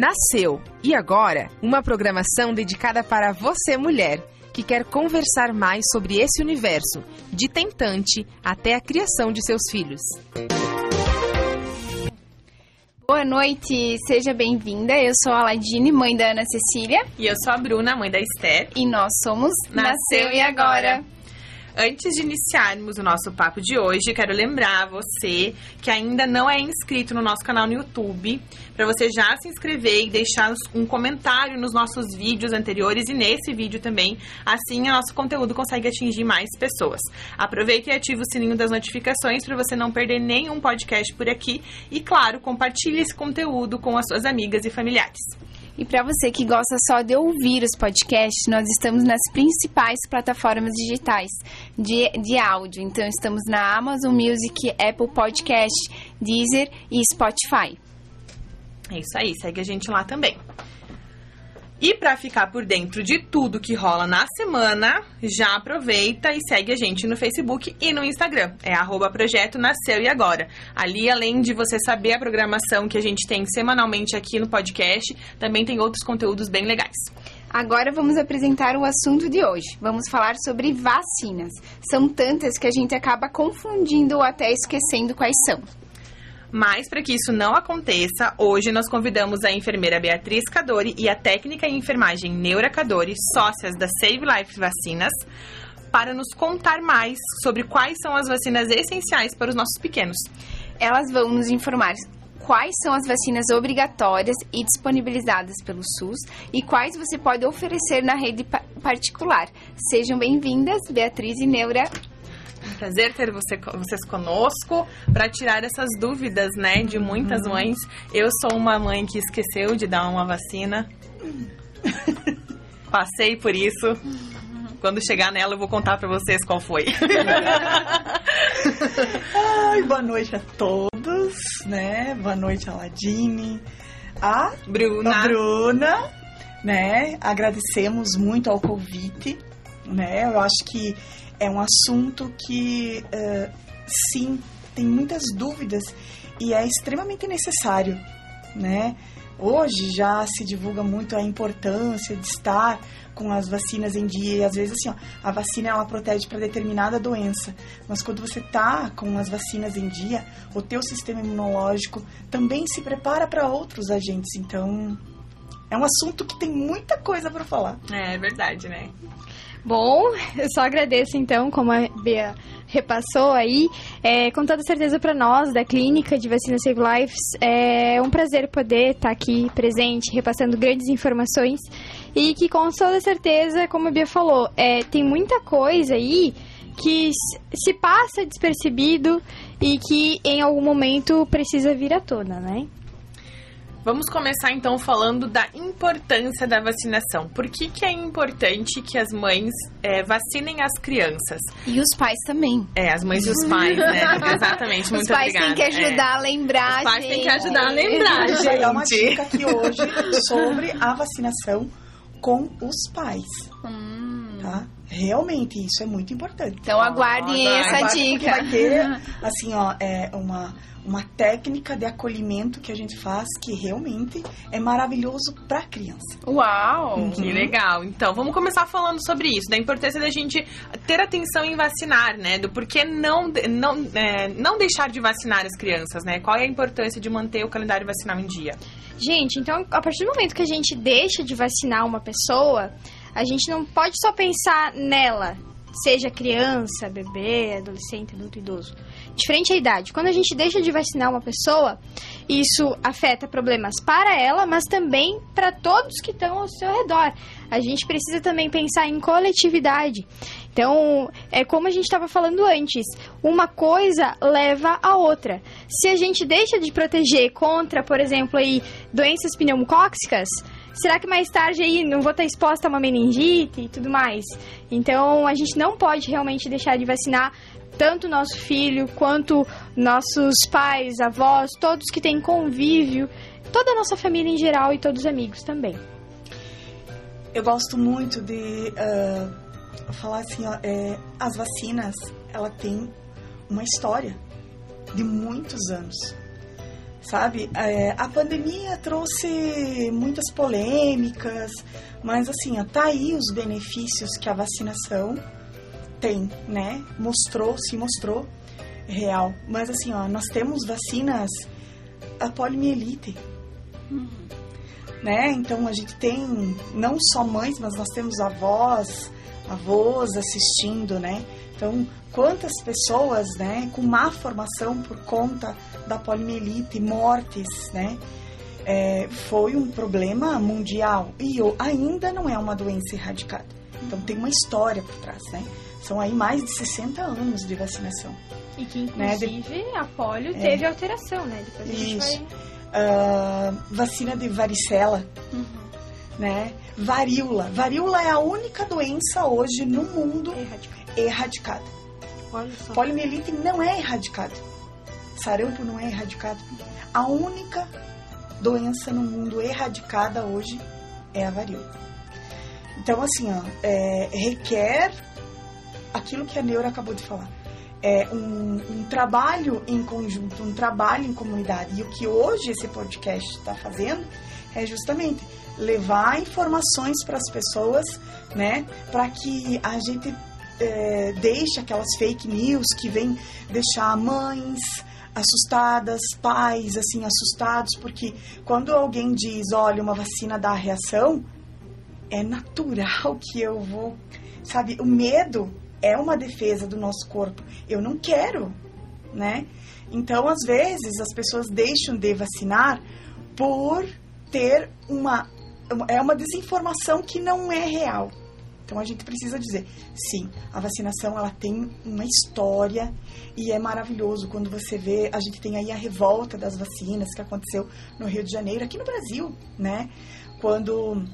Nasceu e agora uma programação dedicada para você, mulher, que quer conversar mais sobre esse universo, de tentante até a criação de seus filhos. Boa noite, seja bem-vinda. Eu sou a Ladine, mãe da Ana Cecília. E eu sou a Bruna, mãe da Esther. E nós somos Nasceu, Nasceu e Agora. Antes de iniciarmos o nosso papo de hoje, quero lembrar você que ainda não é inscrito no nosso canal no YouTube, para você já se inscrever e deixar um comentário nos nossos vídeos anteriores e nesse vídeo também. Assim, o nosso conteúdo consegue atingir mais pessoas. Aproveite e ative o sininho das notificações para você não perder nenhum podcast por aqui. E, claro, compartilhe esse conteúdo com as suas amigas e familiares. E para você que gosta só de ouvir os podcasts, nós estamos nas principais plataformas digitais de, de áudio. Então, estamos na Amazon Music, Apple Podcast, Deezer e Spotify. É isso aí, segue a gente lá também. E para ficar por dentro de tudo que rola na semana, já aproveita e segue a gente no Facebook e no Instagram. É arroba projeto Nasceu e Agora. Ali, além de você saber a programação que a gente tem semanalmente aqui no podcast, também tem outros conteúdos bem legais. Agora vamos apresentar o assunto de hoje. Vamos falar sobre vacinas. São tantas que a gente acaba confundindo ou até esquecendo quais são. Mas, para que isso não aconteça, hoje nós convidamos a enfermeira Beatriz Cadori e a técnica em enfermagem Neura Cadori, sócias da Save Life Vacinas, para nos contar mais sobre quais são as vacinas essenciais para os nossos pequenos. Elas vão nos informar quais são as vacinas obrigatórias e disponibilizadas pelo SUS e quais você pode oferecer na rede particular. Sejam bem-vindas, Beatriz e Neura um prazer ter você, vocês conosco para tirar essas dúvidas, né, de muitas uhum. mães. Eu sou uma mãe que esqueceu de dar uma vacina. Passei por isso. Quando chegar nela, eu vou contar para vocês qual foi. Ai, boa noite a todos, né? Boa noite a Ladine, a Bruna. A Bruna, né? Agradecemos muito ao convite, né? Eu acho que é um assunto que, uh, sim, tem muitas dúvidas e é extremamente necessário, né? Hoje já se divulga muito a importância de estar com as vacinas em dia e às vezes assim, ó, a vacina ela protege para determinada doença, mas quando você tá com as vacinas em dia, o teu sistema imunológico também se prepara para outros agentes. Então, é um assunto que tem muita coisa para falar. É, é verdade, né? Bom, eu só agradeço então, como a Bea repassou aí, é, com toda certeza para nós da clínica de vacina Save Lives, é um prazer poder estar aqui presente, repassando grandes informações e que com toda certeza, como a Bia falou, é, tem muita coisa aí que se passa despercebido e que em algum momento precisa vir à tona, né? Vamos começar então falando da importância da vacinação. Por que, que é importante que as mães é, vacinem as crianças? E os pais também. É, as mães e os pais, né? Exatamente, muito Os pais obrigada. têm que ajudar é. a lembrar, Os pais gente. têm que ajudar a lembrar, gente. Vou dar uma dica aqui hoje sobre a vacinação com os pais. Hum. Tá? Realmente, isso é muito importante. Então aguardem Ah, essa Aguardem, porque dica. Vai ter, assim, ó, é uma, uma técnica de acolhimento que a gente faz que realmente é maravilhoso para a criança. Uau! Que legal. Então, vamos começar falando sobre isso, da importância da gente ter atenção em vacinar, né? Do porquê não, não, é, não deixar de vacinar as crianças, né? Qual é a importância de manter o calendário vacinal em dia? Gente, então a partir do momento que a gente deixa de vacinar uma pessoa, a gente não pode só pensar nela, seja criança, bebê, adolescente, adulto, idoso. Diferente a idade. Quando a gente deixa de vacinar uma pessoa, isso afeta problemas para ela, mas também para todos que estão ao seu redor. A gente precisa também pensar em coletividade. Então, é como a gente estava falando antes, uma coisa leva a outra. Se a gente deixa de proteger contra, por exemplo, aí, doenças pneumocóxicas, será que mais tarde aí não vou estar exposta a uma meningite e tudo mais? Então, a gente não pode realmente deixar de vacinar tanto nosso filho quanto nossos pais, avós, todos que têm convívio, toda a nossa família em geral e todos os amigos também. Eu gosto muito de uh, falar assim, ó, é, as vacinas, ela tem uma história de muitos anos. sabe? É, a pandemia trouxe muitas polêmicas, mas assim, ó, tá aí os benefícios que a vacinação tem, né? Mostrou, se mostrou real. Mas assim, ó, nós temos vacinas a poliomielite. Né? Então a gente tem não só mães, mas nós temos avós, avós assistindo, né? Então, quantas pessoas, né, com má formação por conta da poliomielite, mortes, né? É, foi um problema mundial e ainda não é uma doença erradicada. Então tem uma história por trás, né? São aí mais de 60 anos de vacinação. E que, inclusive, né? a polio é. teve alteração, né? Depois a gente Isso. Vai... Uh, vacina de varicela, uhum. né? Varíola. Varíola é a única doença hoje no mundo erradicada. erradicada. Poliomielite não é erradicado. Sarampo não é erradicado. A única doença no mundo erradicada hoje é a varíola. Então, assim, ó, é, requer aquilo que a Neura acabou de falar. É um, um, trabalho em conjunto, um trabalho em comunidade. E o que hoje esse podcast está fazendo é justamente levar informações para as pessoas, né? Para que a gente é, deixe aquelas fake news que vem deixar mães assustadas, pais assim assustados, porque quando alguém diz, olha, uma vacina dá reação, é natural que eu vou, sabe, o medo é uma defesa do nosso corpo. Eu não quero, né? Então, às vezes, as pessoas deixam de vacinar por ter uma é uma desinformação que não é real. Então a gente precisa dizer, sim, a vacinação ela tem uma história e é maravilhoso quando você vê, a gente tem aí a revolta das vacinas que aconteceu no Rio de Janeiro, aqui no Brasil, né? Quando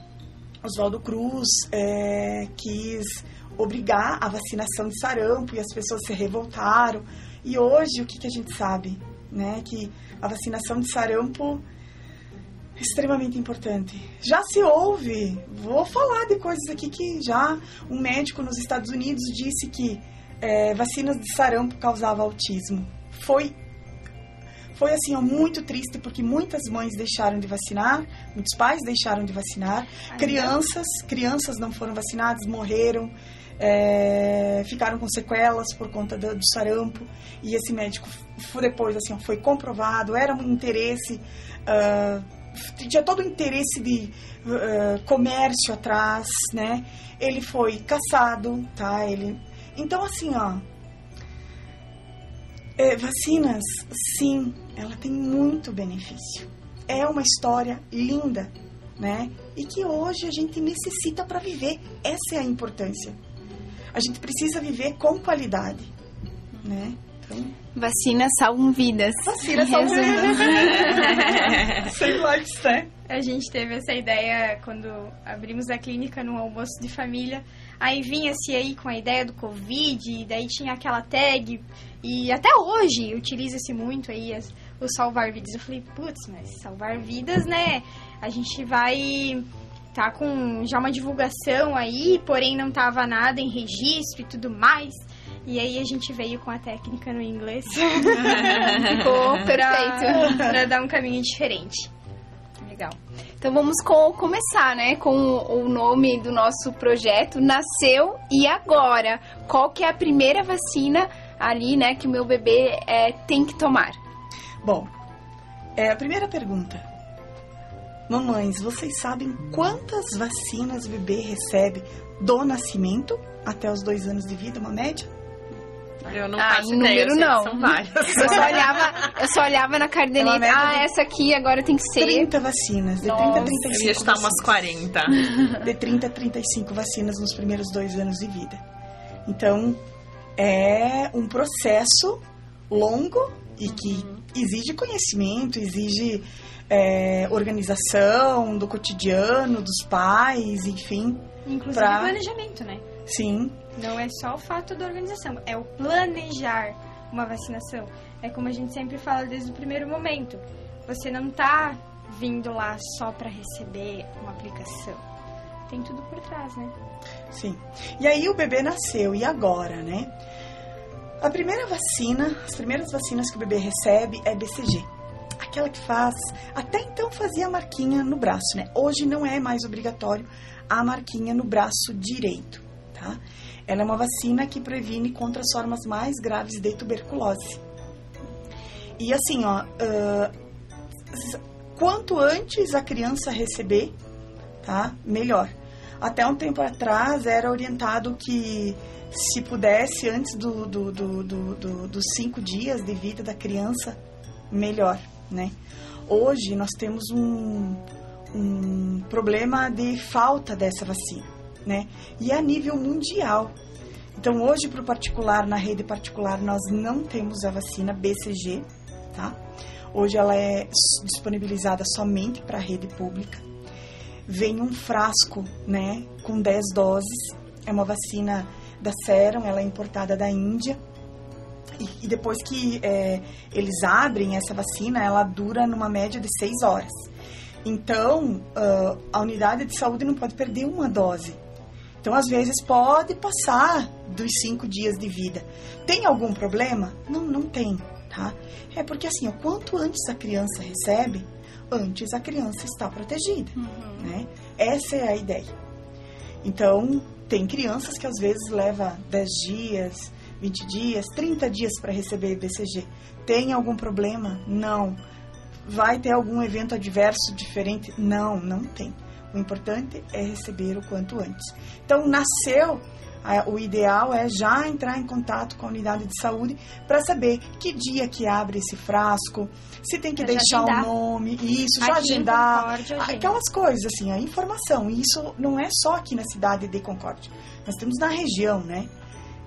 Oswaldo Cruz é, quis obrigar a vacinação de sarampo e as pessoas se revoltaram. E hoje o que, que a gente sabe? Né? Que a vacinação de sarampo é extremamente importante. Já se ouve, vou falar de coisas aqui que já um médico nos Estados Unidos disse que é, vacinas de sarampo causavam autismo. Foi foi assim, ó, muito triste porque muitas mães deixaram de vacinar, muitos pais deixaram de vacinar, crianças, crianças não foram vacinadas, morreram é, ficaram com sequelas por conta do, do, sarampo. E esse médico depois assim foi comprovado era um interesse uh, tinha todo o interesse de uh, comércio atrás né? Ele foi caçado tá? Ele então assim ó é, vacinas sim ela tem muito benefício. É uma história linda né? E que hoje a gente necessita para viver. Essa é a importância a gente precisa viver com qualidade, né? Então... Vacinas salvam vidas. Vacinas salvam vidas. Sem likes, né? A gente teve essa ideia quando abrimos a clínica no almoço de família. Aí vinha-se aí com a ideia do Covid, e daí tinha aquela tag. E até hoje utiliza-se muito aí as, o salvar vidas. Eu falei, putz, mas salvar vidas, né? A gente vai tá com já uma divulgação aí, porém não tava nada em registro e tudo mais. E aí a gente veio com a técnica no inglês. Ficou perfeito. Pra, pra dar um caminho diferente. Legal. Então vamos com, começar, né? Com o nome do nosso projeto, Nasceu e Agora. Qual que é a primeira vacina ali, né, que o meu bebê é, tem que tomar? Bom, é, a primeira pergunta. Mamães, vocês sabem quantas vacinas o bebê recebe do nascimento até os dois anos de vida, uma média? Eu não ah, faço em ideia, número não. São várias. Eu só olhava, eu só olhava na caderneta. Ah, essa aqui agora tem que ser. 30 vacinas, de Nossa, 30 a 35. Eu ia estar umas 40. De 30 a 35 vacinas nos primeiros dois anos de vida. Então, é um processo longo e que uhum. exige conhecimento, exige é, organização do cotidiano, dos pais, enfim. Inclusive pra... planejamento, né? Sim. Não é só o fato da organização, é o planejar uma vacinação. É como a gente sempre fala desde o primeiro momento. Você não tá vindo lá só para receber uma aplicação. Tem tudo por trás, né? Sim. E aí o bebê nasceu, e agora, né? A primeira vacina, as primeiras vacinas que o bebê recebe é BCG aquela que faz. Até então fazia a marquinha no braço, né? Hoje não é mais obrigatório a marquinha no braço direito, tá? Ela é uma vacina que previne contra as formas mais graves de tuberculose. E assim, ó, uh, quanto antes a criança receber, tá? Melhor. Até um tempo atrás era orientado que se pudesse, antes do, do, do, do, dos cinco dias de vida da criança, melhor, né? Hoje nós temos um, um problema de falta dessa vacina, né? E a nível mundial. Então hoje para o particular, na rede particular, nós não temos a vacina BCG, tá? Hoje ela é disponibilizada somente para a rede pública. Vem um frasco, né, com 10 doses. É uma vacina da Serum, ela é importada da Índia. E, e depois que é, eles abrem essa vacina, ela dura numa média de 6 horas. Então, uh, a unidade de saúde não pode perder uma dose. Então, às vezes, pode passar dos 5 dias de vida. Tem algum problema? Não, não tem, tá? É porque, assim, ó, quanto antes a criança recebe, antes a criança está protegida, uhum. né? Essa é a ideia. Então, tem crianças que às vezes leva 10 dias, 20 dias, 30 dias para receber BCG. Tem algum problema? Não. Vai ter algum evento adverso diferente? Não, não tem. O importante é receber o quanto antes. Então, nasceu o ideal é já entrar em contato com a unidade de saúde para saber que dia que abre esse frasco, se tem que pra deixar o nome, isso, já agendar, aquelas coisas assim, a informação. E isso não é só aqui na cidade de Concórdia, nós temos na região, né?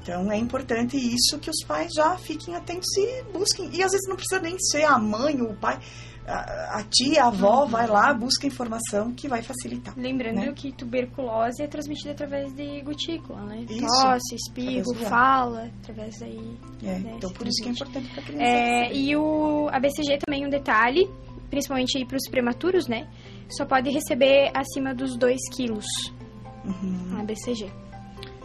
Então é importante isso que os pais já fiquem atentos e busquem. E às vezes não precisa nem ser a mãe ou o pai a, tia, a avó uhum. vai lá, busca informação que vai facilitar. Lembrando né? que tuberculose é transmitida através de gotícula, né? Isso. Tosse, espirro, fala, através daí. É, né, então por isso que é importante para a criança. É, e o a BCG também um detalhe, principalmente para os prematuros, né? Só pode receber acima dos 2 quilos uhum. a BCG.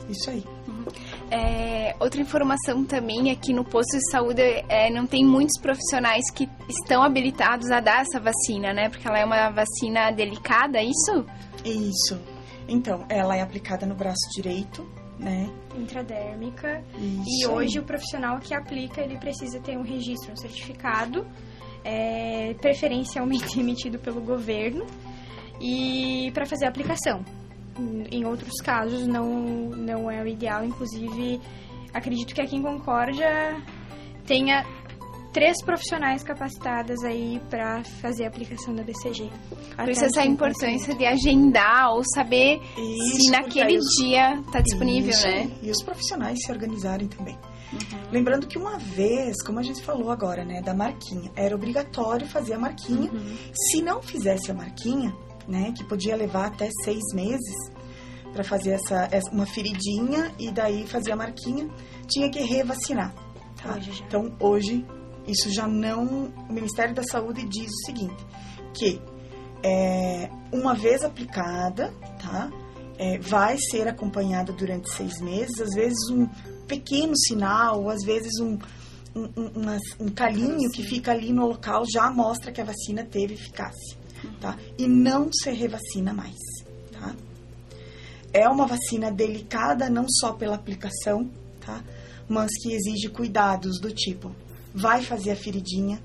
Isso aí. Uhum. É, outra informação também é que no posto de saúde é, não tem muitos profissionais que estão habilitados a dar essa vacina, né? Porque ela é uma vacina delicada, é isso? Isso. Então, ela é aplicada no braço direito, né? Intradérmica. Isso e hoje o profissional que aplica, ele precisa ter um registro, um certificado, é, preferencialmente emitido pelo governo, e para fazer a aplicação em outros casos não, não é o ideal. Inclusive, acredito que aqui em Concórdia tenha três profissionais capacitadas aí para fazer a aplicação da BCG. Por isso essa importância de agendar ou saber isso, se naquele dia está disponível, isso, né? E os profissionais se organizarem também. Uhum. Lembrando que uma vez, como a gente falou agora, né, da marquinha, era obrigatório fazer a marquinha. Uhum. Se não fizesse a marquinha, né, que podia levar até seis meses para fazer essa, essa, uma feridinha e daí fazer a marquinha, tinha que revacinar. Tá? Hoje então hoje isso já não, o Ministério da Saúde diz o seguinte, que é, uma vez aplicada, tá, é, vai ser acompanhada durante seis meses, às vezes um pequeno sinal, às vezes um, um, um, um calinho que fica ali no local já mostra que a vacina teve eficácia tá? E não se revacina mais, tá? É uma vacina delicada não só pela aplicação, tá? Mas que exige cuidados do tipo, vai fazer a feridinha,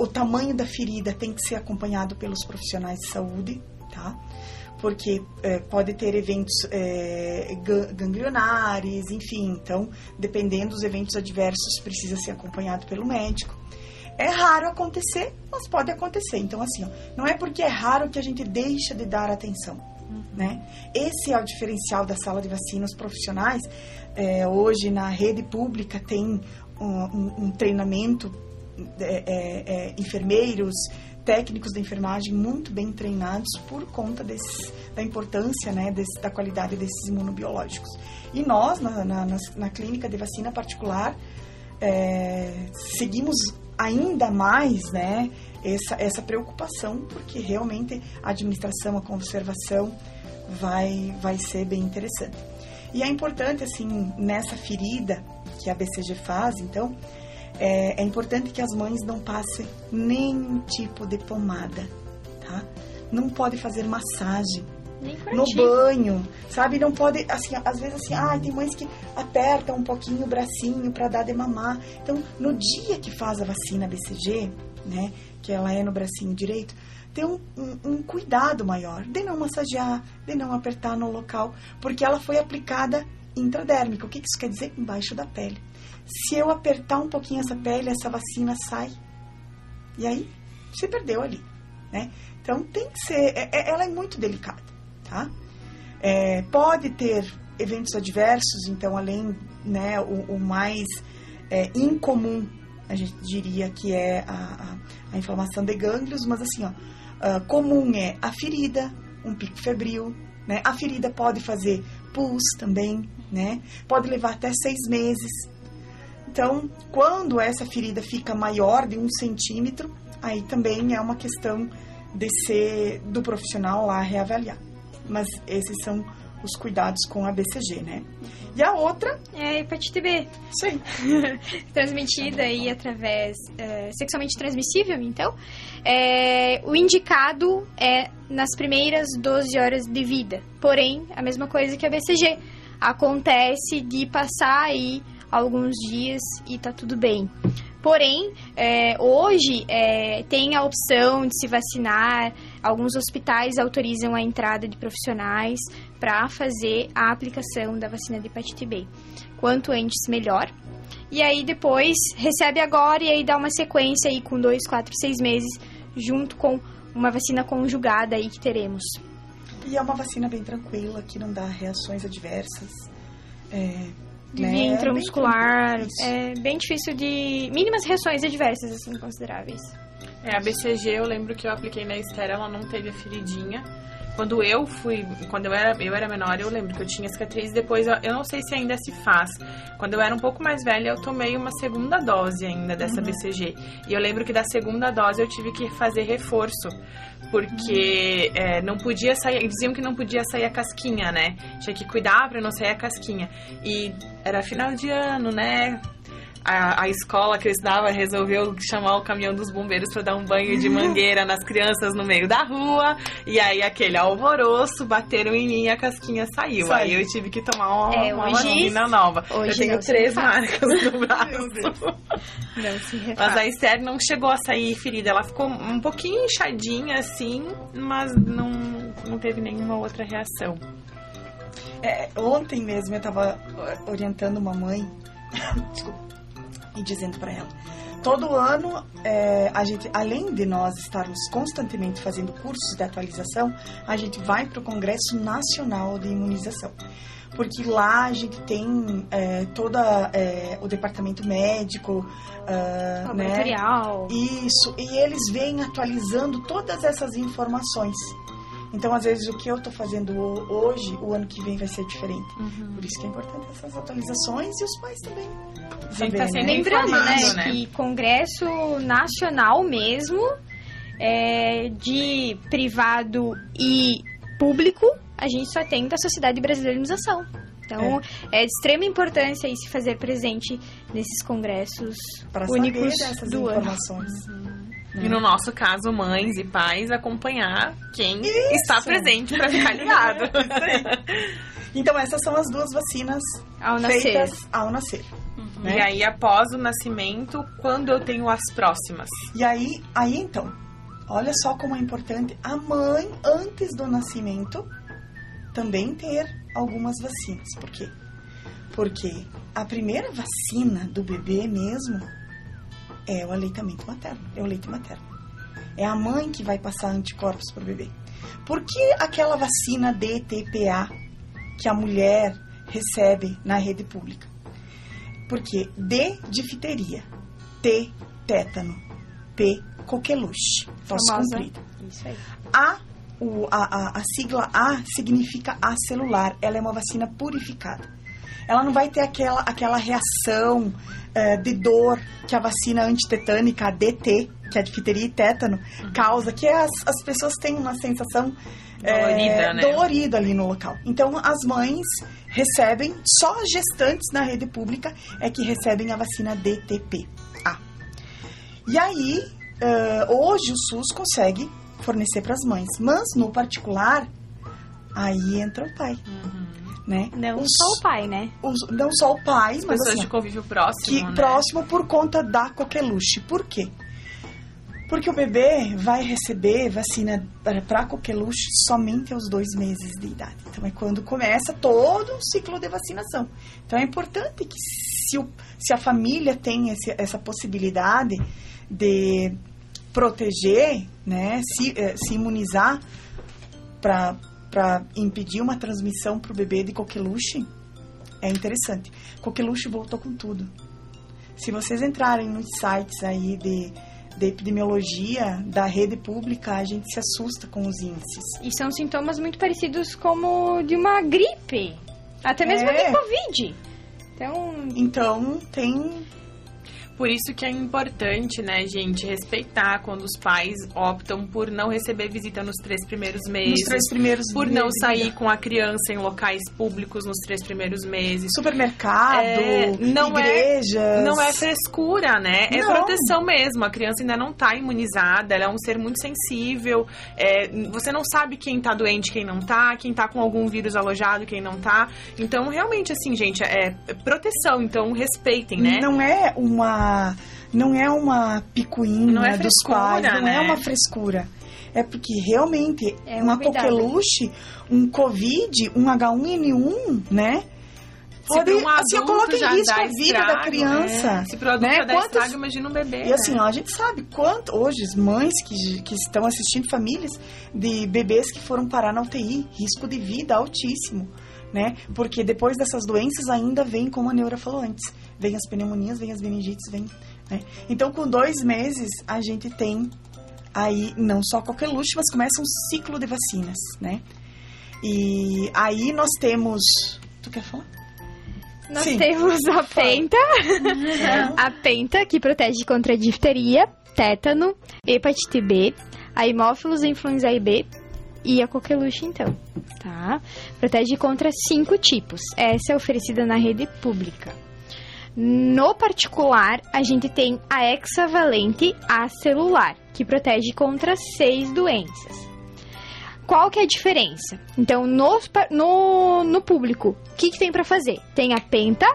o tamanho da ferida tem que ser acompanhado pelos profissionais de saúde, tá? Porque é, pode ter eventos é, ganglionares, enfim, então, dependendo dos eventos adversos, precisa ser acompanhado pelo médico. É raro acontecer, mas pode acontecer. Então, assim, ó, não é porque é raro que a gente deixa de dar atenção. Uhum. Né? Esse é o diferencial da sala de vacinas profissionais. É, hoje, na rede pública, tem um, um, um treinamento, é, é, é, enfermeiros, técnicos de enfermagem muito bem treinados por conta desse, da importância né, desse, da qualidade desses imunobiológicos. E nós, na, na, na clínica de vacina particular, é, seguimos ainda mais, né, essa, essa preocupação, porque realmente a administração, a conservação vai, vai ser bem interessante. E é importante, assim, nessa ferida que a BCG faz, então, é, é importante que as mães não passem nenhum tipo de pomada, tá? Não pode fazer massagem no banho, sabe? Não pode, assim, às vezes assim, ah, tem mães que apertam um pouquinho o bracinho para dar de mamar. Então, no dia que faz a vacina BCG, né, que ela é no bracinho direito, ter um, um- um cuidado maior de não massagear, de não apertar no local, porque ela foi aplicada intradérmica. O que que isso quer dizer? Embaixo da pele. Se eu apertar um pouquinho essa pele, essa vacina sai. E aí, se perdeu ali, né? Então, tem que ser... é- é- ela é muito delicada, tá? É, pode ter eventos adversos, então, além, né, o, o mais é, incomum, a gente diria que é a, a- a inflamação de gânglios, mas assim, ó, ah, comum é a ferida, um pico febril, né? A ferida pode fazer pus também, né? Pode levar até seis meses. Então, quando essa ferida fica maior de um centímetro, aí também é uma questão de ser do profissional lá reavaliar. Mas esses são os cuidados com a BCG, né? E a outra, É hepatite B. aí. transmitida aí através é, sexualmente transmissível, então, é, o indicado é nas primeiras 12 horas de vida. Porém, a mesma coisa que a BCG. Acontece de passar aí alguns dias e tá tudo bem. Porém, é, hoje é, tem a opção de se vacinar. Alguns hospitais autorizam a entrada de profissionais para fazer a aplicação da vacina de hepatite B. Quanto antes, melhor. E aí depois recebe agora e aí dá uma sequência aí com dois, quatro, seis meses, junto com uma vacina conjugada aí que teremos. E é uma vacina bem tranquila, que não dá reações adversas. É, De né? via Bem intramuscular, tranquilo, isso. é bem difícil de... Mínimas reações adversas, assim, consideráveis. É, a BCG, eu lembro que eu apliquei na Esther, ela não teve a feridinha. Quando eu fui, quando eu era, eu era menor, eu lembro que eu tinha cicatriz. Depois, eu, eu não sei se ainda se faz. Quando eu era um pouco mais velha, eu tomei uma segunda dose ainda dessa BCG. E eu lembro que da segunda dose eu tive que fazer reforço. Porque é, não podia sair, diziam que não podia sair a casquinha, né? Tinha que cuidar pra não sair a casquinha. E era final de ano, né? A, a escola que eu estudava resolveu chamar o caminhão dos bombeiros para dar um banho de mangueira nas crianças no meio da rua. E aí aquele alvoroço, bateram em mim e a casquinha saiu. Saiu. Aí eu tive que tomar uma, É, uma vacina nova. hoje eu tenho se três marcas no braço. Não se Mas a Esther não chegou a sair ferida. Ela ficou um pouquinho inchadinha assim, mas não, não teve nenhuma outra reação. É, ontem mesmo eu estava orientando uma mãe desculpa, e dizendo para ela: todo ano é, a gente, além de nós estarmos constantemente fazendo cursos de atualização, a gente vai para o Congresso Nacional de Imunização. Porque lá a gente tem é, toda é, o departamento médico, né? Laboratorial. Isso, e eles vêm atualizando todas essas informações. Então, às vezes, o que eu estou fazendo ho- hoje, o ano que vem vai ser diferente. Por isso que é importante essas atualizações e os pais também. Gente, tá né? Lembrando, né, né? que Congresso Nacional mesmo, é, de privado e público, a gente só tem da Sociedade Brasileira de Imunização. Então, é. de extrema importância aí se fazer presente nesses congressos saber únicos dessas do ano. informações. E no nosso caso, mães e pais acompanhar quem está presente para ficar ligado. Então, essas são as duas vacinas Ao nascer. feitas ao nascer. né? E aí, após o nascimento, quando eu tenho as próximas? E aí, aí então, olha só como é importante a mãe, antes do nascimento, também ter algumas vacinas. Por quê? Porque a primeira vacina do bebê mesmo é o aleitamento materno, é o leite materno. É a mãe que vai passar anticorpos para o bebê. Por que aquela vacina DTPA que a mulher recebe na rede pública? Porque D, difteria, T, tétano, P, coqueluche, voz comprida. Isso aí. A, o, a, a, a sigla A significa acelular. Ela é uma vacina purificada. Ela não vai ter aquela, aquela reação eh, de dor que a vacina antitetânica, a DT, que é a difteria e tétano, causa, que as, as pessoas têm uma sensação eh, Dolorida, né? dolorida ali no local. Então, as mães recebem, só as gestantes na rede pública é que recebem a vacina DTP. A. E aí, ah, hoje o SUS consegue fornecer para as mães, mas no particular, aí entra o pai, né? Não Os- só o pai, né? os- não só o pai, mas Pessoas assim, de convívio próximo, que né? próximo por conta da coqueluche. Por quê? Porque o bebê vai receber vacina para coqueluche somente aos dois meses de idade. Então é quando começa todo o ciclo de vacinação. Então é importante que se, o- se a família tem esse- essa possibilidade de proteger, né, se, eh, se imunizar para impedir uma transmissão para o bebê de coqueluche, é interessante. Coqueluche voltou com tudo. Se vocês entrarem nos sites aí de, de epidemiologia da rede pública, a gente se assusta com os índices. E são sintomas muito parecidos como de uma gripe. Até mesmo É. de Covid. Então, Então, tem Por isso que é importante, né, gente, respeitar quando os pais optam por não receber visita nos três primeiros nos meses. três primeiros Por não meses, sair né? com a criança em locais públicos nos três primeiros meses. supermercado, É, não é- igrejas. Não é frescura, né? É Não. proteção mesmo. A criança ainda não tá imunizada, ela é um ser muito sensível. É, você não sabe quem tá doente, quem não tá, quem tá com algum vírus alojado, quem não tá. Então, realmente, assim, gente, é proteção. Então, respeitem, né? Não é uma não é uma picuinha Não é dos pais, não né? é uma frescura. É porque realmente É um uma coqueluche, um covid, um H1N1, né? Pode, Se pra um assim, coloca já em risco a vida estrago, da criança. né? Se pro adulto né? já dá Quantos- estrago, imagina um bebê. E assim, né? ó, a gente sabe quanto hoje as mães que, que estão assistindo famílias de bebês que foram parar na UTI, risco de vida altíssimo, né? Porque depois dessas doenças ainda vem, como a Neura falou antes, vem as pneumonias, vem as meningites, vem, né? Então, com dois meses, a gente tem aí não só coqueluche, mas começa um ciclo de vacinas, né? E aí nós temos... Tu quer falar? nós Sim. temos a penta. a penta, que protege contra a difteria, tétano, hepatite B, a hemófilos, influenza A e B e a coqueluche, então, tá? Protege contra cinco tipos. Essa é oferecida na rede pública. No particular, a gente tem a hexavalente acelular, que protege contra seis doenças. Qual que é a diferença? Então, no, no, no público, o que, que tem para fazer? Tem a penta,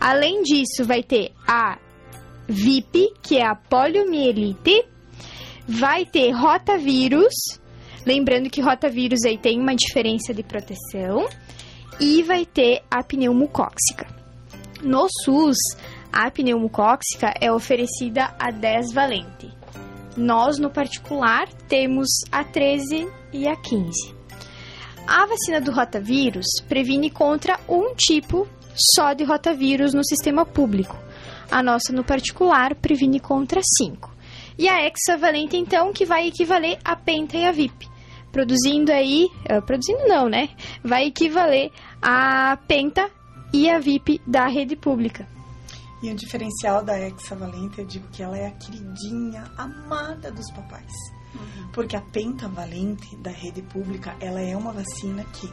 além disso, vai ter a VIP, que é a poliomielite, vai ter rotavírus, lembrando que rotavírus aí tem uma diferença de proteção, e vai ter a pneumocóxica. No SUS, a pneumocóxica é oferecida a 10 valente. Nós, no particular, temos a 13 e a 15. A vacina do rotavírus previne contra um tipo só de rotavírus no sistema público. A nossa, no particular, previne contra cinco. E a hexavalente, então, que vai equivaler a penta e a VIP. Produzindo aí, eh, produzindo não, né? Vai equivaler a penta e a VIP da rede pública. E o diferencial da hexavalente, eu digo que ela é a queridinha, amada dos papais. Porque a pentavalente da rede pública, ela é uma vacina que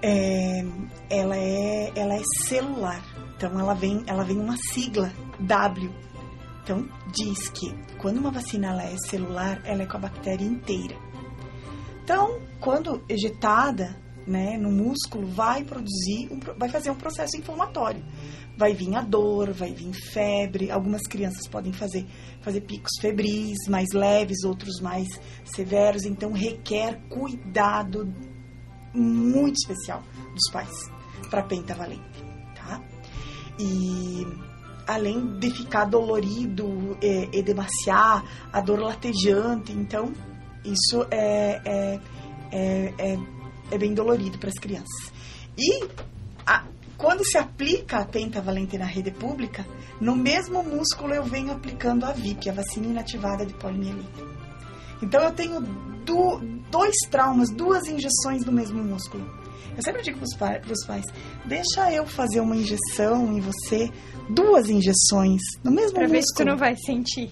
é, ela, é, ela é celular. Então, ela vem, ela vem uma sigla, W. Então, diz que quando uma vacina ela é celular, ela é com a bactéria inteira. Então, quando ejetada né, no músculo, vai produzir, um, vai fazer um processo inflamatório. Vai vir a dor, vai vir febre. Algumas crianças podem fazer, fazer picos febris mais leves, outros mais severos. Então, requer cuidado muito especial dos pais para pentavalente, tá? E além de ficar dolorido, é, edemaciar, a dor latejante, então isso é, é, é, é, é bem dolorido para as crianças. E a- quando se aplica a pentavalente na rede pública, no mesmo músculo eu venho aplicando a VIP, a vacina inativada de poliomielite. Então eu tenho du- dois traumas, duas injeções no mesmo músculo. Eu sempre digo para os pais, deixa eu fazer uma injeção em você, duas injeções no mesmo Pra ver se tu músculo. não vai sentir.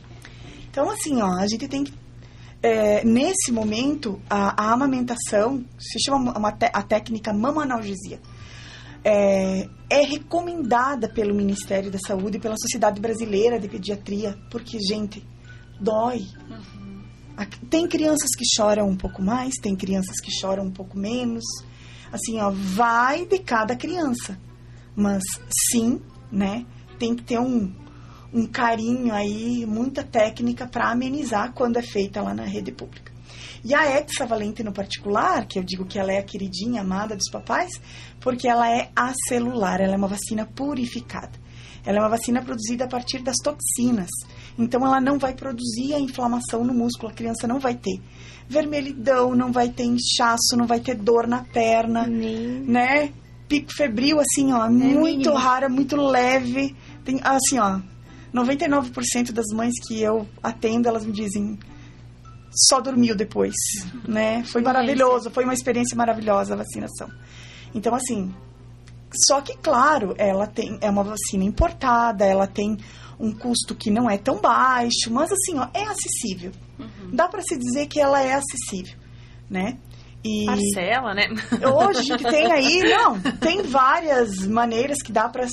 Então, assim, ó, a gente tem que. É, nesse momento, a, a amamentação se chama uma te- a técnica mamanalgesia. é, é recomendada pelo Ministério da Saúde e pela Sociedade Brasileira de Pediatria, porque, gente, dói. Aqui- Tem crianças que choram um pouco mais, tem crianças que choram um pouco menos. Assim, ó, vai de cada criança. Mas sim, né? Tem que ter um, um carinho aí, muita técnica para amenizar quando é feita lá na rede pública. E a hexavalente no particular, que eu digo que ela é a queridinha amada dos papais, porque ela é acelular, ela é uma vacina purificada. Ela é uma vacina produzida a partir das toxinas. Então ela não vai produzir a inflamação no músculo, a criança não vai ter vermelhidão, não vai ter inchaço, não vai ter dor na perna Nem né? Pico febril, assim, ó, muito mínimo. rara, muito leve. Tem, assim, ó, 99% das mães que eu atendo, elas me dizem, só dormiu depois, né? Foi maravilhoso, foi uma experiência maravilhosa a vacinação. Então, assim, só que, claro, ela tem, é uma vacina importada, ela tem um custo que não é tão baixo, mas assim, ó, é acessível. Dá para se dizer que ela é acessível, né? E Parcela, né? hoje gente tem aí, não, tem várias maneiras que dá para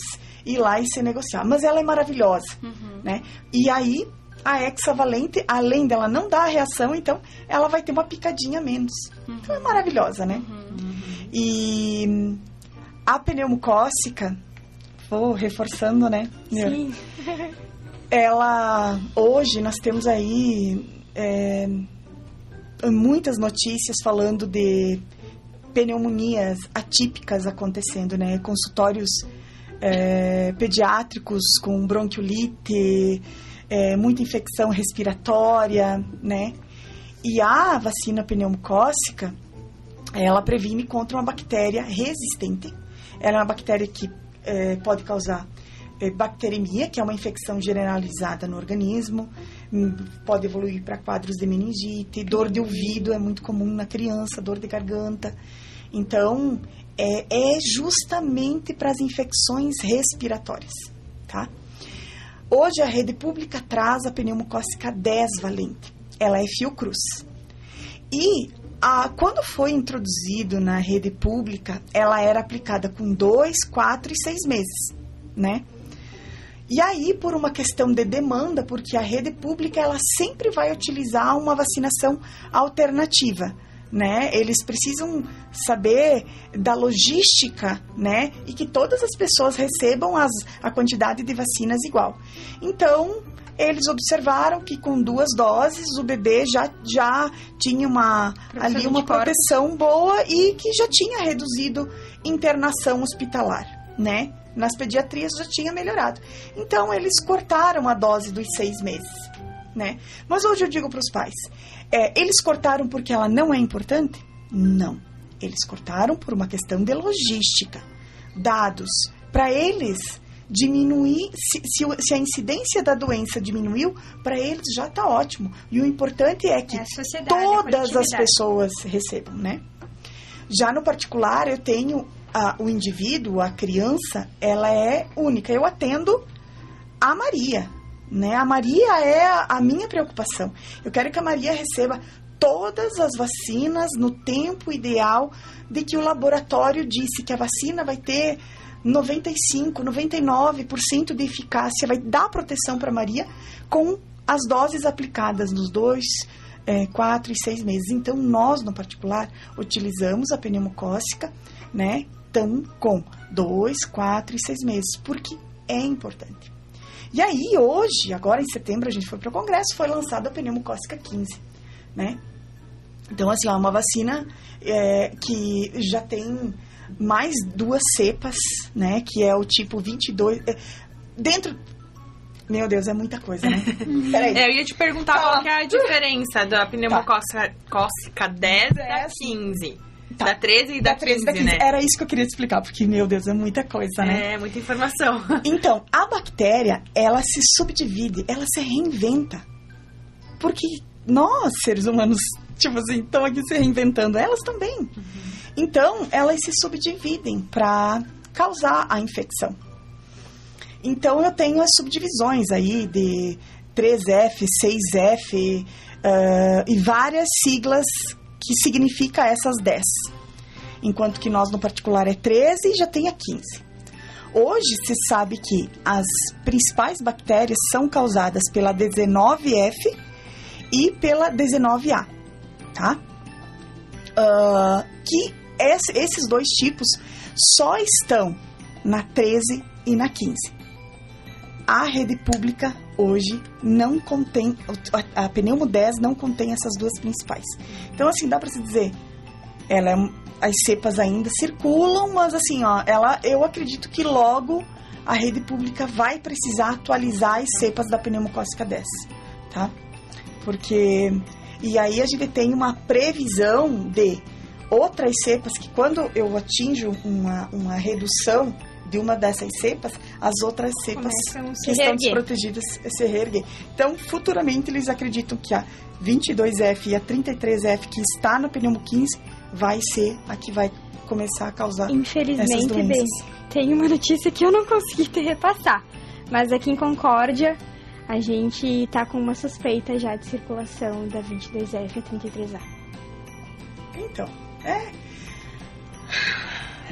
ir lá e se negociar, mas ela é maravilhosa, né? E aí a hexavalente, além dela não dar a reação, então ela vai ter uma picadinha a menos. Então é maravilhosa, né? E a pneumocócica, vou reforçando, né? Sim. ela hoje nós temos aí é, muitas notícias falando de pneumonias atípicas acontecendo, né? Consultórios é, pediátricos com bronquiolite, é, muita infecção respiratória, né? E a vacina pneumocócica, ela previne contra uma bactéria resistente. Ela é uma bactéria que eh, pode causar eh, bacteremia, que é uma infecção generalizada no organismo, hum, pode evoluir para quadros de meningite, dor de ouvido é muito comum na criança, dor de garganta. Então, é, é justamente para as infecções respiratórias, tá? Hoje a rede pública traz a pneumocócica 10 valente. Ela é fiocruz. E a, quando foi introduzido na rede pública, ela era aplicada com dois, quatro e seis meses, né? E aí, por uma questão de demanda, porque a rede pública ela sempre vai utilizar uma vacinação alternativa, né? Eles precisam saber da logística, né? E que todas as pessoas recebam as, a quantidade de vacinas igual. Então, eles observaram que com duas doses o bebê já, já tinha uma, ali uma proteção boa e que já tinha reduzido internação hospitalar, né? Nas pediatrias já tinha melhorado. Então, eles cortaram a dose dos seis meses, né? Mas hoje eu digo para os pais, é, eles cortaram porque ela não é importante? Não. Eles cortaram por uma questão de logística. Dados. Para eles, diminuir, se, se, se a incidência da doença diminuiu, para eles já está ótimo. E o importante é que É todas as pessoas recebam, né? Já no particular, eu tenho a- o indivíduo, a criança, ela é única. Eu atendo a Maria, né? A Maria é a, minha preocupação. Eu quero que a Maria receba todas as vacinas no tempo ideal de que o laboratório disse que a vacina vai ter 95, 99% de eficácia, vai dar proteção para Maria com as doses aplicadas nos dois, é, quatro e seis meses. Então, nós, no particular, utilizamos a pneumocócica, né? Então, com dois, quatro e seis meses, porque é importante. E aí, hoje, agora em setembro, a gente foi para o Congresso, foi lançada a pneumocócica 15, né? Então, assim, ó, uma vacina é, que já tem mais duas cepas, né? Que é o tipo 22. é, dentro. Meu Deus, é muita coisa, né? Peraí. É, eu ia te perguntar Tá. qual que é a diferença da pneumocócica cócica 10 e da Dez. 15. Tá. Da 13 e da, Da 13 15, e da 15. né? Era isso que eu queria te explicar, porque, meu Deus, é muita coisa, né? É, muita informação. Então, a bactéria, ela se subdivide, ela se reinventa. Porque nós, seres humanos, tipo assim, estão aqui se reinventando, elas também. Então, elas se subdividem para causar a infecção. Então, eu tenho as subdivisões aí de 3F, 6F ah, e várias siglas que significa essas 10. enquanto que nós no particular é 13 e já tem a 15. Hoje se sabe que as principais bactérias são causadas pela 19F e pela 19A, tá? Uh, que esse, esses dois tipos só estão na 13 e na 15. A rede pública hoje não contém, a, a Pneumo 10 não contém essas duas principais. Então, assim, dá para se dizer, ela é, as cepas ainda circulam, mas assim, ó, ela, eu acredito que logo a rede pública vai precisar atualizar as cepas da pneumocócica 10, tá? Porque e aí a gente tem uma previsão de outras cepas que quando eu atinjo uma, uma redução de uma dessas cepas, as outras cepas que estão desprotegidas se reerguem. Então, futuramente, eles acreditam que a 22F e a 33F que está no pneumo 15 vai ser a que vai começar a causar Infelizmente, bem, tem uma notícia que eu não consegui te repassar. Mas aqui em Concórdia, a gente tá com uma suspeita já de circulação da 22F e 33A. Então, é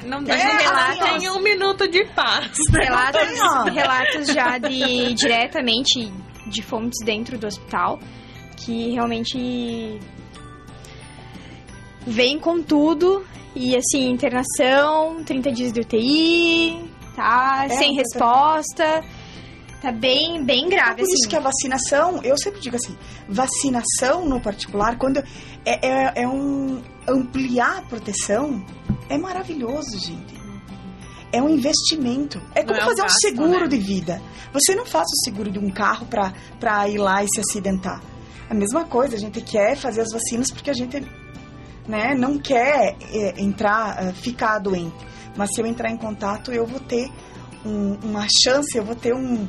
não dá é, relatem assim, um minuto de paz. Relatos, relatos já de diretamente de fontes dentro do hospital que realmente vem com tudo e assim, internação, 30 dias de UTI, tá? É, sem resposta. Tá bem, bem grave, Por assim. isso que a vacinação, eu sempre digo assim, vacinação no particular, quando é, é, é um ampliar a proteção, é maravilhoso, gente. É um investimento. É como é fazer um, gasto, seguro né? de vida. Você não faz o seguro de um carro para ir lá e se acidentar. A mesma coisa, a gente quer fazer as vacinas porque a gente né, não quer é, entrar, é, ficar doente. Mas se eu entrar em contato, eu vou ter um, uma chance, eu vou ter um,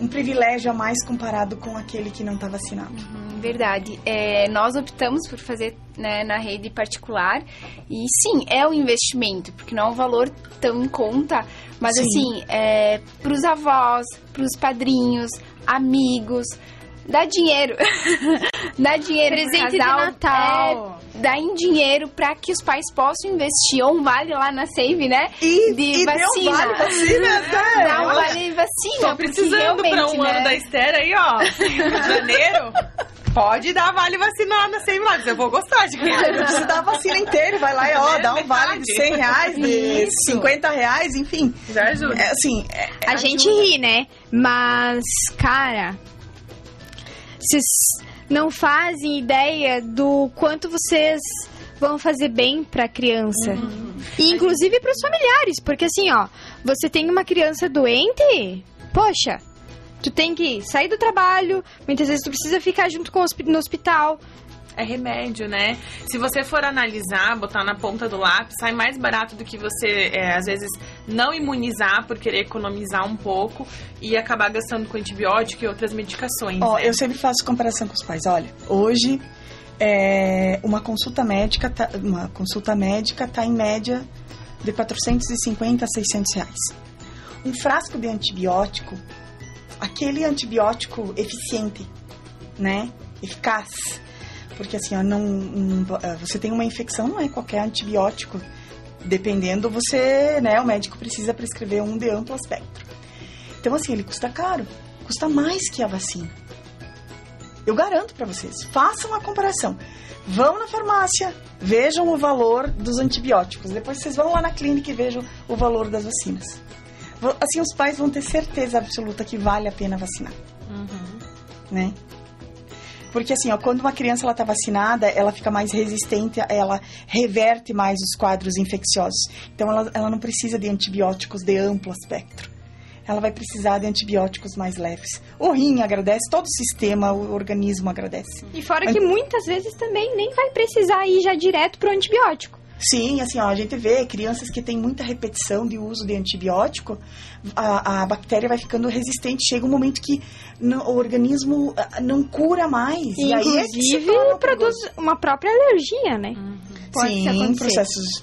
um privilégio a mais comparado com aquele que não está vacinado. Uhum, verdade. É, nós optamos por fazer né, na rede particular e sim, é um investimento, porque não é um valor tão em conta, mas sim. assim, é, para os avós, para os padrinhos, amigos, dá dinheiro. dá dinheiro Presente casal, de Natal. É, dá em dinheiro para que os pais possam investir. Ou um vale lá na Save, né? E, de e vacina. Um vale vacina, né? Dá um vale vacina. Tô precisando para um né? ano da Esther aí, ó. Janeiro. Pode dar vale vacinal na 100 Max, eu vou gostar de ganhar. Não precisa dar a vacina inteira, vai lá e ó, dá um vale de 100 reais, de Isso. 50 reais, enfim. Já ajuda. É, assim, é, a ajuda. gente ri, né? Mas, cara, vocês não fazem ideia do quanto vocês vão fazer bem para a criança. Uhum. E inclusive para os familiares, porque assim, ó, você tem uma criança doente, poxa, tu tem que sair do trabalho, muitas vezes tu precisa ficar junto com no hospital é remédio, né? Se você for analisar, botar na ponta do lápis, sai mais barato do que você, é, às vezes, não imunizar por querer economizar um pouco e acabar gastando com antibiótico e outras medicações. Ó, né? eu sempre faço comparação com os pais. Olha, hoje é, uma consulta médica, tá, uma consulta médica tá em média de 450 a 600 reais. Um frasco de antibiótico, aquele antibiótico eficiente, né? Eficaz, porque assim, ó, não, não, ah, você tem uma infecção, não é qualquer antibiótico. Dependendo, você, né, o médico precisa prescrever um de amplo espectro. Então, assim, ele custa caro. Custa mais que a vacina. Eu garanto para vocês. Façam uma comparação. Vão na farmácia, vejam o valor dos antibióticos. Depois vocês vão lá na clínica e vejam o valor das vacinas. Assim, os pais vão ter certeza absoluta que vale a pena vacinar. Uhum. Né? Porque assim, ó, quando uma criança ela tá vacinada, ela fica mais resistente, ela reverte mais os quadros infecciosos. Então ela, ela não precisa de antibióticos de amplo espectro. Ela vai precisar de antibióticos mais leves. O rim agradece, todo o sistema, o organismo agradece. E fora que muitas vezes também nem vai precisar ir já direto pro antibiótico. Sim, assim, ó, a gente vê crianças que têm muita repetição de uso de antibiótico, a, a bactéria vai ficando resistente. Chega um momento que no, o organismo ah, não cura mais. E, e aí é produz uma própria alergia, né? Uhum. Sim, processos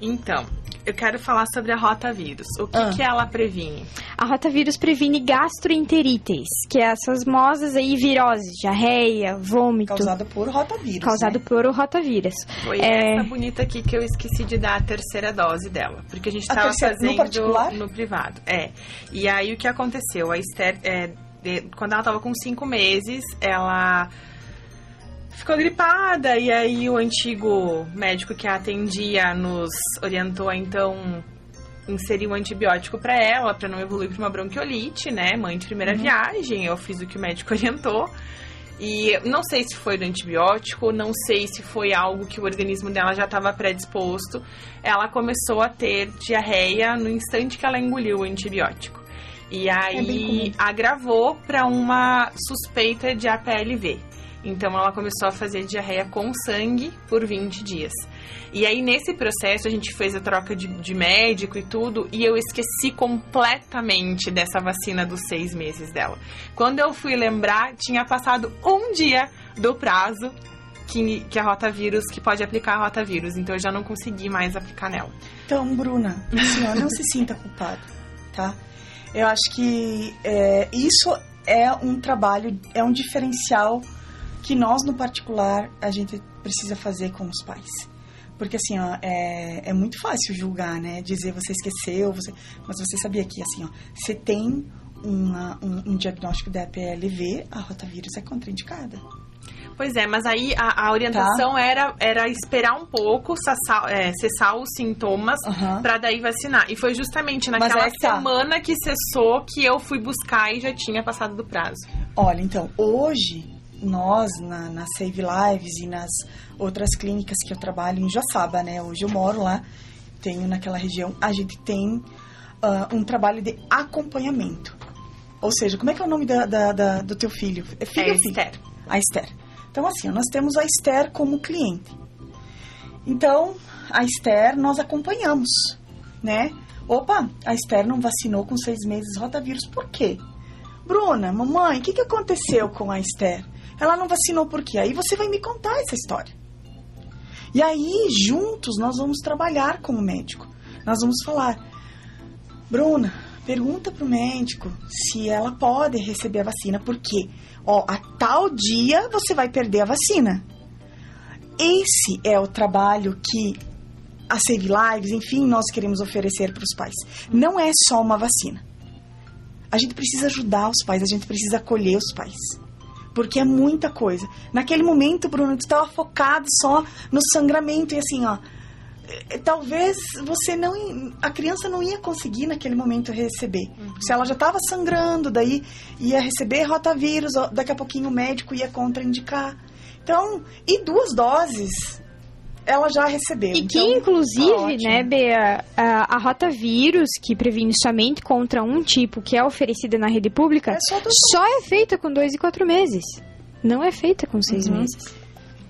Então, eu quero falar sobre a rotavírus. O que, Ah. que ela previne? A rotavírus previne gastroenterites, que é essas mosas aí, viroses, diarreia, vômito, Causada por rotavírus. causado né? por o rotavírus. Foi É. essa bonita aqui que eu esqueci de dar a terceira dose dela. Porque a gente A tava terceira, no fazendo particular? no privado. É. E aí o que aconteceu? A Esther, é, de- quando ela tava com cinco meses, ela ficou gripada. E aí o antigo médico que a atendia nos orientou a então inserir um antibiótico pra ela, pra não evoluir pra uma bronquiolite, né? Mãe de primeira viagem. Eu fiz o que o médico orientou. E não sei se foi do antibiótico, não sei se foi algo que o organismo dela já estava predisposto. Ela começou a ter diarreia no instante que ela engoliu o antibiótico. E É aí comum. agravou para uma suspeita de APLV. Então ela começou a fazer diarreia com sangue por 20 dias. E aí nesse processo a gente fez a troca de, de médico e tudo, e eu esqueci completamente dessa vacina dos seis meses dela. Quando eu fui lembrar, tinha passado um dia do prazo que, que a rotavírus, que pode aplicar a rotavírus. Então eu já não consegui mais aplicar nela. Então, Bruna, assim, ó, não se sinta culpado, tá? Eu acho que é, isso é um trabalho, é um diferencial que nós, no particular, a gente precisa fazer com os pais. Porque, assim, ó, é, é muito fácil julgar, né? Dizer você esqueceu, você... mas você sabia que, assim, ó, você tem uma- um, um diagnóstico da PLV, a rotavírus é contraindicada. Pois é, mas aí a, a orientação era, era esperar um pouco, cessar, é, cessar os sintomas Aham. pra daí vacinar. E foi justamente naquela é tá. semana que cessou que eu fui buscar e já tinha passado do prazo. Olha, então, hoje, nós, na, na Save Lives e nas outras clínicas que eu trabalho em Joaçaba, né? Hoje eu moro lá, tenho naquela região, a gente tem ah, um trabalho de acompanhamento. Ou seja, como é que é o nome da, da- da- do teu filho? É filho É, ou? Esther. A Esther. Então, assim, nós temos a Esther como cliente. Então, a Esther nós acompanhamos, né? Opa, a Esther não vacinou com seis meses rotavírus, por quê? Bruna, mamãe, o que, que aconteceu com a Esther? Ela não vacinou por quê? Aí você vai me contar essa história. E aí, juntos, nós vamos trabalhar com o médico. Nós vamos falar, Bruna, pergunta pro médico se ela pode receber a vacina, porque, ó, a tal dia você vai perder a vacina. Esse é o trabalho que a Save Lives, enfim, nós queremos oferecer para os pais. Não é só uma vacina. A gente precisa ajudar os pais, a gente precisa acolher os pais. Porque é muita coisa. Naquele momento, Bruno, tu estava focado só no sangramento e assim, ó. eh, Talvez você não. A criança não ia conseguir naquele momento receber. Se ela já estava sangrando, daí ia receber rotavírus, daqui a pouquinho o médico ia contraindicar. Então, e duas doses ela já recebeu. E que, Então, inclusive, ótimo. né, Bea, a, a rotavírus, que previne somente contra um tipo que é oferecida na rede pública, É só só é feita com dois e quatro meses. Não é feita com seis Uhum. meses.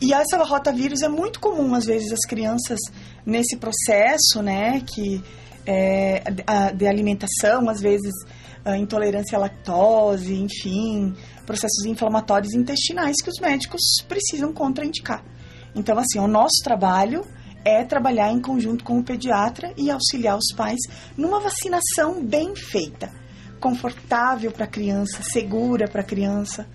E essa rotavírus é muito comum, às vezes, as crianças nesse processo, né, que é, a- de alimentação, às vezes intolerância à lactose, enfim, processos inflamatórios intestinais que os médicos precisam contraindicar. Então, assim, o nosso trabalho é trabalhar em conjunto com o pediatra e auxiliar os pais numa vacinação bem feita, confortável para a criança, segura para a criança.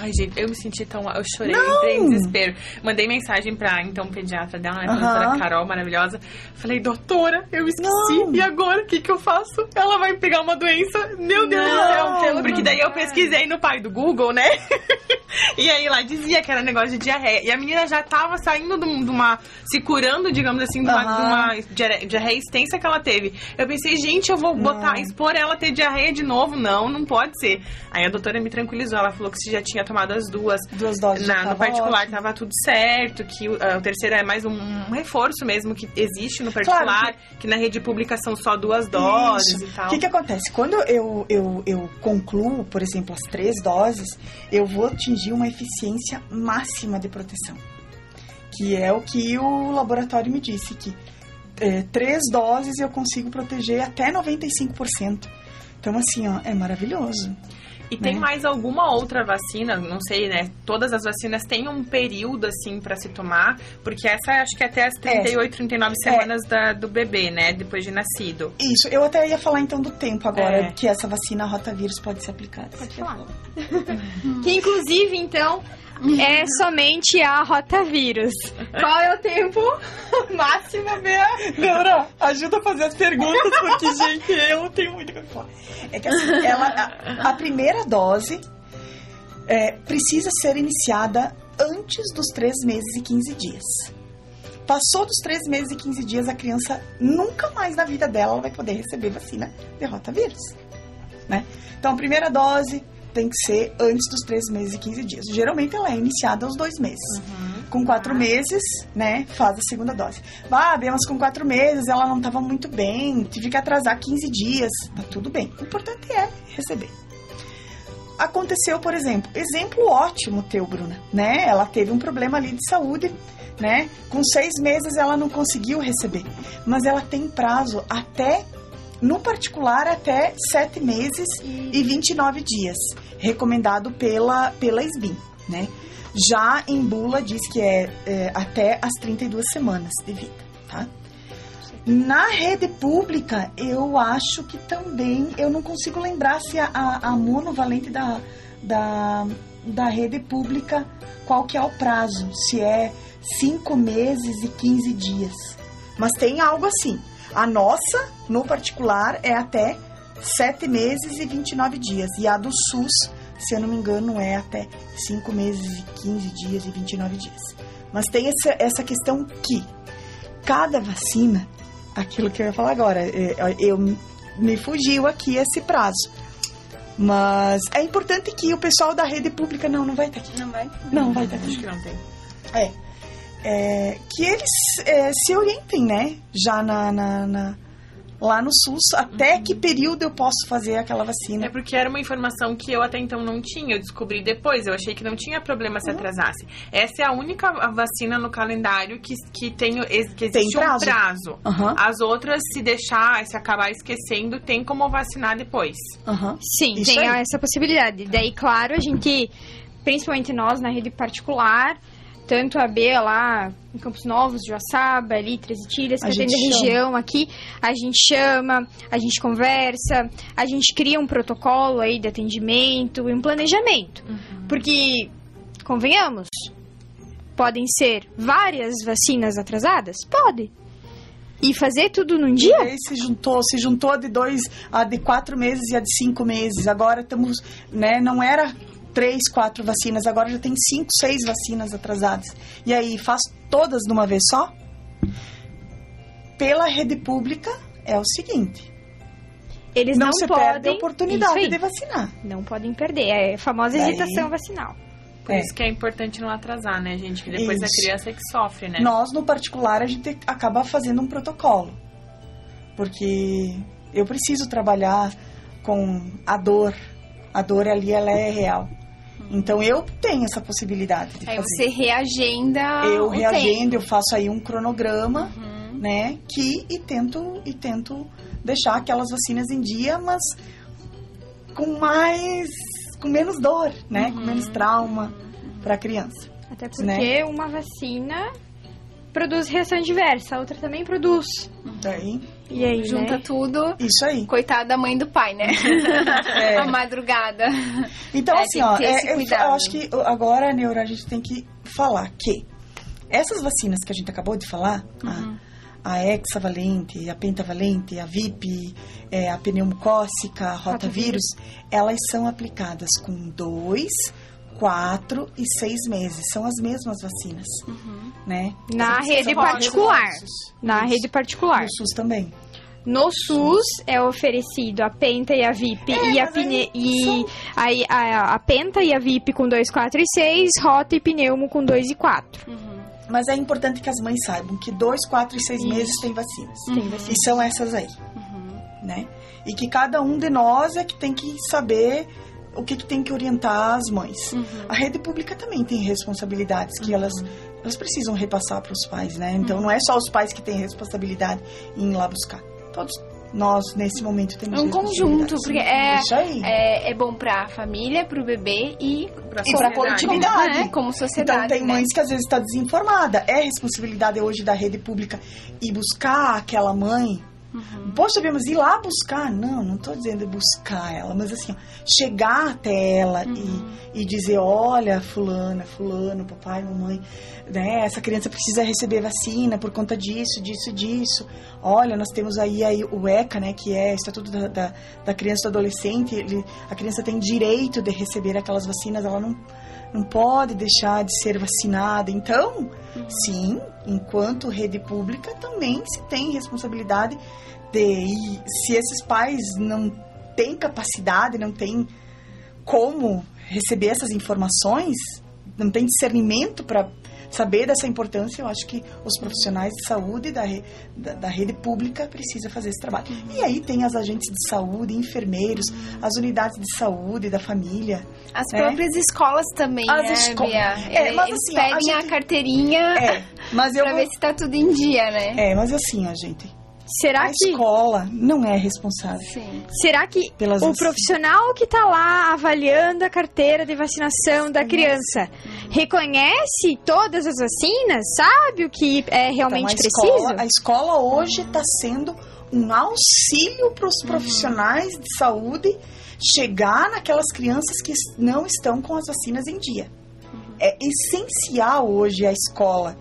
Ai, gente, eu me senti tão. Eu chorei, eu entrei em desespero. Mandei mensagem pra então pediatra dela, né? A Aham. doutora Carol, maravilhosa. Falei, doutora, eu esqueci. Não. E agora? O que, que eu faço? Ela vai pegar uma doença. Meu Deus Não, do céu. Porque daí eu pesquisei no pai do Google, né? e aí lá dizia que era negócio de diarreia. E a menina já tava saindo de um- uma. se curando, digamos assim, de uma, de uma diarreia, diarreia extensa que ela teve. Eu pensei, gente, eu vou botar, expor ela a ter diarreia de novo. Não, não pode ser. Aí a doutora me tranquilizou. Ela falou que se já tinha tomado as duas, Duas doses na, no particular ótimo. tava tudo certo, que o, ah, o terceiro é mais um, um reforço mesmo que existe no particular, que... na rede pública são só duas doses Isso. e tal. O que, que acontece? Quando eu, eu, eu concluo, por exemplo, as três doses, eu vou atingir uma eficiência máxima de proteção. Que é o que o laboratório me disse, que é, três doses eu consigo proteger até 95%. Então, assim, ó, é maravilhoso. E tem né? mais alguma outra vacina? Não sei, né? Todas as vacinas têm um período, assim, pra se tomar. Porque essa acho que é até as 38, 39 semanas da, do bebê, né? Depois de nascido. Isso, eu até ia falar então do tempo agora É. que essa vacina rotavírus pode ser aplicada. Pode falar. que inclusive, então, é somente a rotavírus. Qual é o tempo máximo, Bea? Dora, ajuda a fazer as perguntas, porque, gente, eu tenho muito o que falar. É que assim, ela, a, a primeira dose é, precisa ser iniciada antes dos 3 meses e 15 dias. Passou dos 3 meses e 15 dias, a criança nunca mais na vida dela ela vai poder receber vacina de rotavírus. Né? Então, a primeira dose tem que ser antes dos 3 meses e 15 dias. Geralmente ela é iniciada aos 2 meses. Com 4 meses, né, faz a segunda dose. Ah, bem, mas com 4 meses ela não estava muito bem, tive que atrasar 15 dias. Tá tudo bem. O importante é receber. Aconteceu, por exemplo, exemplo ótimo teu, Bruna, né? Ela teve um problema ali de saúde, né? Com seis meses ela não conseguiu receber, mas ela tem prazo até, no particular, até sete meses e 29 dias, recomendado pela, pela SBIM, né? Já em bula diz que é, é até as 32 semanas de vida, tá? Na rede pública, eu acho que também, eu não consigo lembrar se a, a, a monovalente da, da, da rede pública, qual que é o prazo, se é 5 meses e 15 dias. Mas tem algo assim. A nossa, no particular, é até 7 meses e 29 dias. E a do SUS, se eu não me engano, é até 5 meses e 15 dias e 29 dias. Mas tem essa, essa questão que cada vacina, aquilo que eu ia falar agora, é, eu me fugiu aqui esse prazo. Mas é importante que o pessoal da rede pública não, não vai estar aqui. Não vai? Não vai estar aqui. Acho que não tem. É. É, que eles é, se orientem, né? Já na, na- na- lá no SUS, até que período eu posso fazer aquela vacina. É porque era uma informação que eu até então não tinha, eu descobri depois. Eu achei que não tinha problema Uhum. se atrasasse. Essa é a única vacina no calendário que, que, tem, que existe prazo. um prazo. Aham, As outras, se deixar, se acabar esquecendo, tem como vacinar depois. Sim, Isso tem aí. essa possibilidade. Daí, claro, a gente, principalmente nós na rede particular, tanto a B lá em Campos Novos, Joaçaba, ali, Três Itilhas, A que atende a gente chama. região aqui, a gente chama, a gente conversa, a gente cria um protocolo aí de atendimento e um planejamento. Porque, convenhamos, podem ser várias vacinas atrasadas? Pode. E fazer tudo num E dia? aí se juntou, se juntou a de dois, a de quatro meses e a de cinco meses. Agora estamos, né? Não era três, quatro vacinas, agora já tem cinco, seis vacinas atrasadas. E aí faz todas de uma vez só? Pela rede pública é o seguinte: Eles não, não, se podem. perde a oportunidade de vacinar. Não podem perder. É a famosa Daí- hesitação vacinal. Por É. isso que é importante não atrasar, né, gente? Que depois Isso. a criança é que sofre, né? Nós, no particular, a gente acaba fazendo um protocolo. Porque eu preciso trabalhar com a dor. A dor ali, ela é real. Então, eu tenho essa possibilidade de Aí fazer. você reagenda. eu o reagendo, eu faço aí um cronograma, tempo. Uhum. né? Que e tento e tento deixar aquelas vacinas em dia, mas com mais com menos dor, né? Com menos trauma para a criança. Até porque Né? uma vacina produz reação adversa, a outra também produz. Daí, E aí, Junta né? tudo. isso aí. Coitada da mãe do pai, né? É. A madrugada. Então, É, assim, ó, é- eu, eu acho que agora, Neura, a gente tem que falar que essas vacinas que a gente acabou de falar, Uhum. a, a hexavalente, a pentavalente, a VIP, é, a pneumocócica, a rotavírus, elas são aplicadas com dois, quatro e seis meses. São as mesmas vacinas, Uhum. né? Na rede particular. Na Isso. rede particular. No SUS também. No SUS é oferecido a Penta e a VIP e a aí e aí a, a Penta e a VIP com 2, 4 e 6, Rota e Pneumo com 2 e 4. Uhum. Mas é importante que as mães saibam que dois, quatro e seis Isso. meses tem vacinas. Tem vacina. E são essas aí. Uhum. né? E que cada um de nós é que tem que saber o que, que tem que orientar as mães. Uhum. A rede pública também tem responsabilidades que elas, elas precisam repassar para os pais, né? Então não é só os pais que têm responsabilidade em ir lá buscar. Todos nós nesse momento temos É um conjunto, porque é, Isso aí. é, é bom pra família, pro bebê e E pra sociedade. coletividade. né, como sociedade. Então tem né? mães que às vezes está desinformada. É responsabilidade hoje da rede pública ir buscar aquela mãe. Uhum. Poxa, mas ir lá buscar? Não, não estou dizendo buscar ela, mas assim, ó, chegar até ela Uhum. e, e dizer, olha, fulana, fulano, papai, mamãe, né, essa criança precisa receber vacina por conta disso, disso, disso. Olha, nós temos aí, aí o ECA, né, que é o Estatuto da, da, da Criança e do Adolescente, ele- a criança tem direito de receber aquelas vacinas, ela não não pode deixar de ser vacinada. Então, sim, enquanto rede pública, também se tem responsabilidade de. E se esses pais não têm capacidade, não têm como receber essas informações, não têm discernimento para saber dessa importância, eu acho que os profissionais de saúde da, re- da, da rede pública precisam fazer esse trabalho. E aí tem as agentes de saúde, enfermeiros, as unidades de saúde da família. As né? próprias escolas também, As né, esco-? É, Eles, mas eles assim, a pedem a, gente- carteirinha É, mas eu pra vou... ver se tá tudo em dia, né? É, mas assim, ó, gente, Será a que, escola não é responsável Sim. será que pelas o profissional que tá lá avaliando a carteira de vacinação da criança reconhece todas as vacinas, sabe o que é realmente Então, a preciso? escola, a escola hoje está sendo um auxílio para os profissionais de saúde chegar naquelas crianças que não estão com as vacinas em dia. É essencial hoje a escola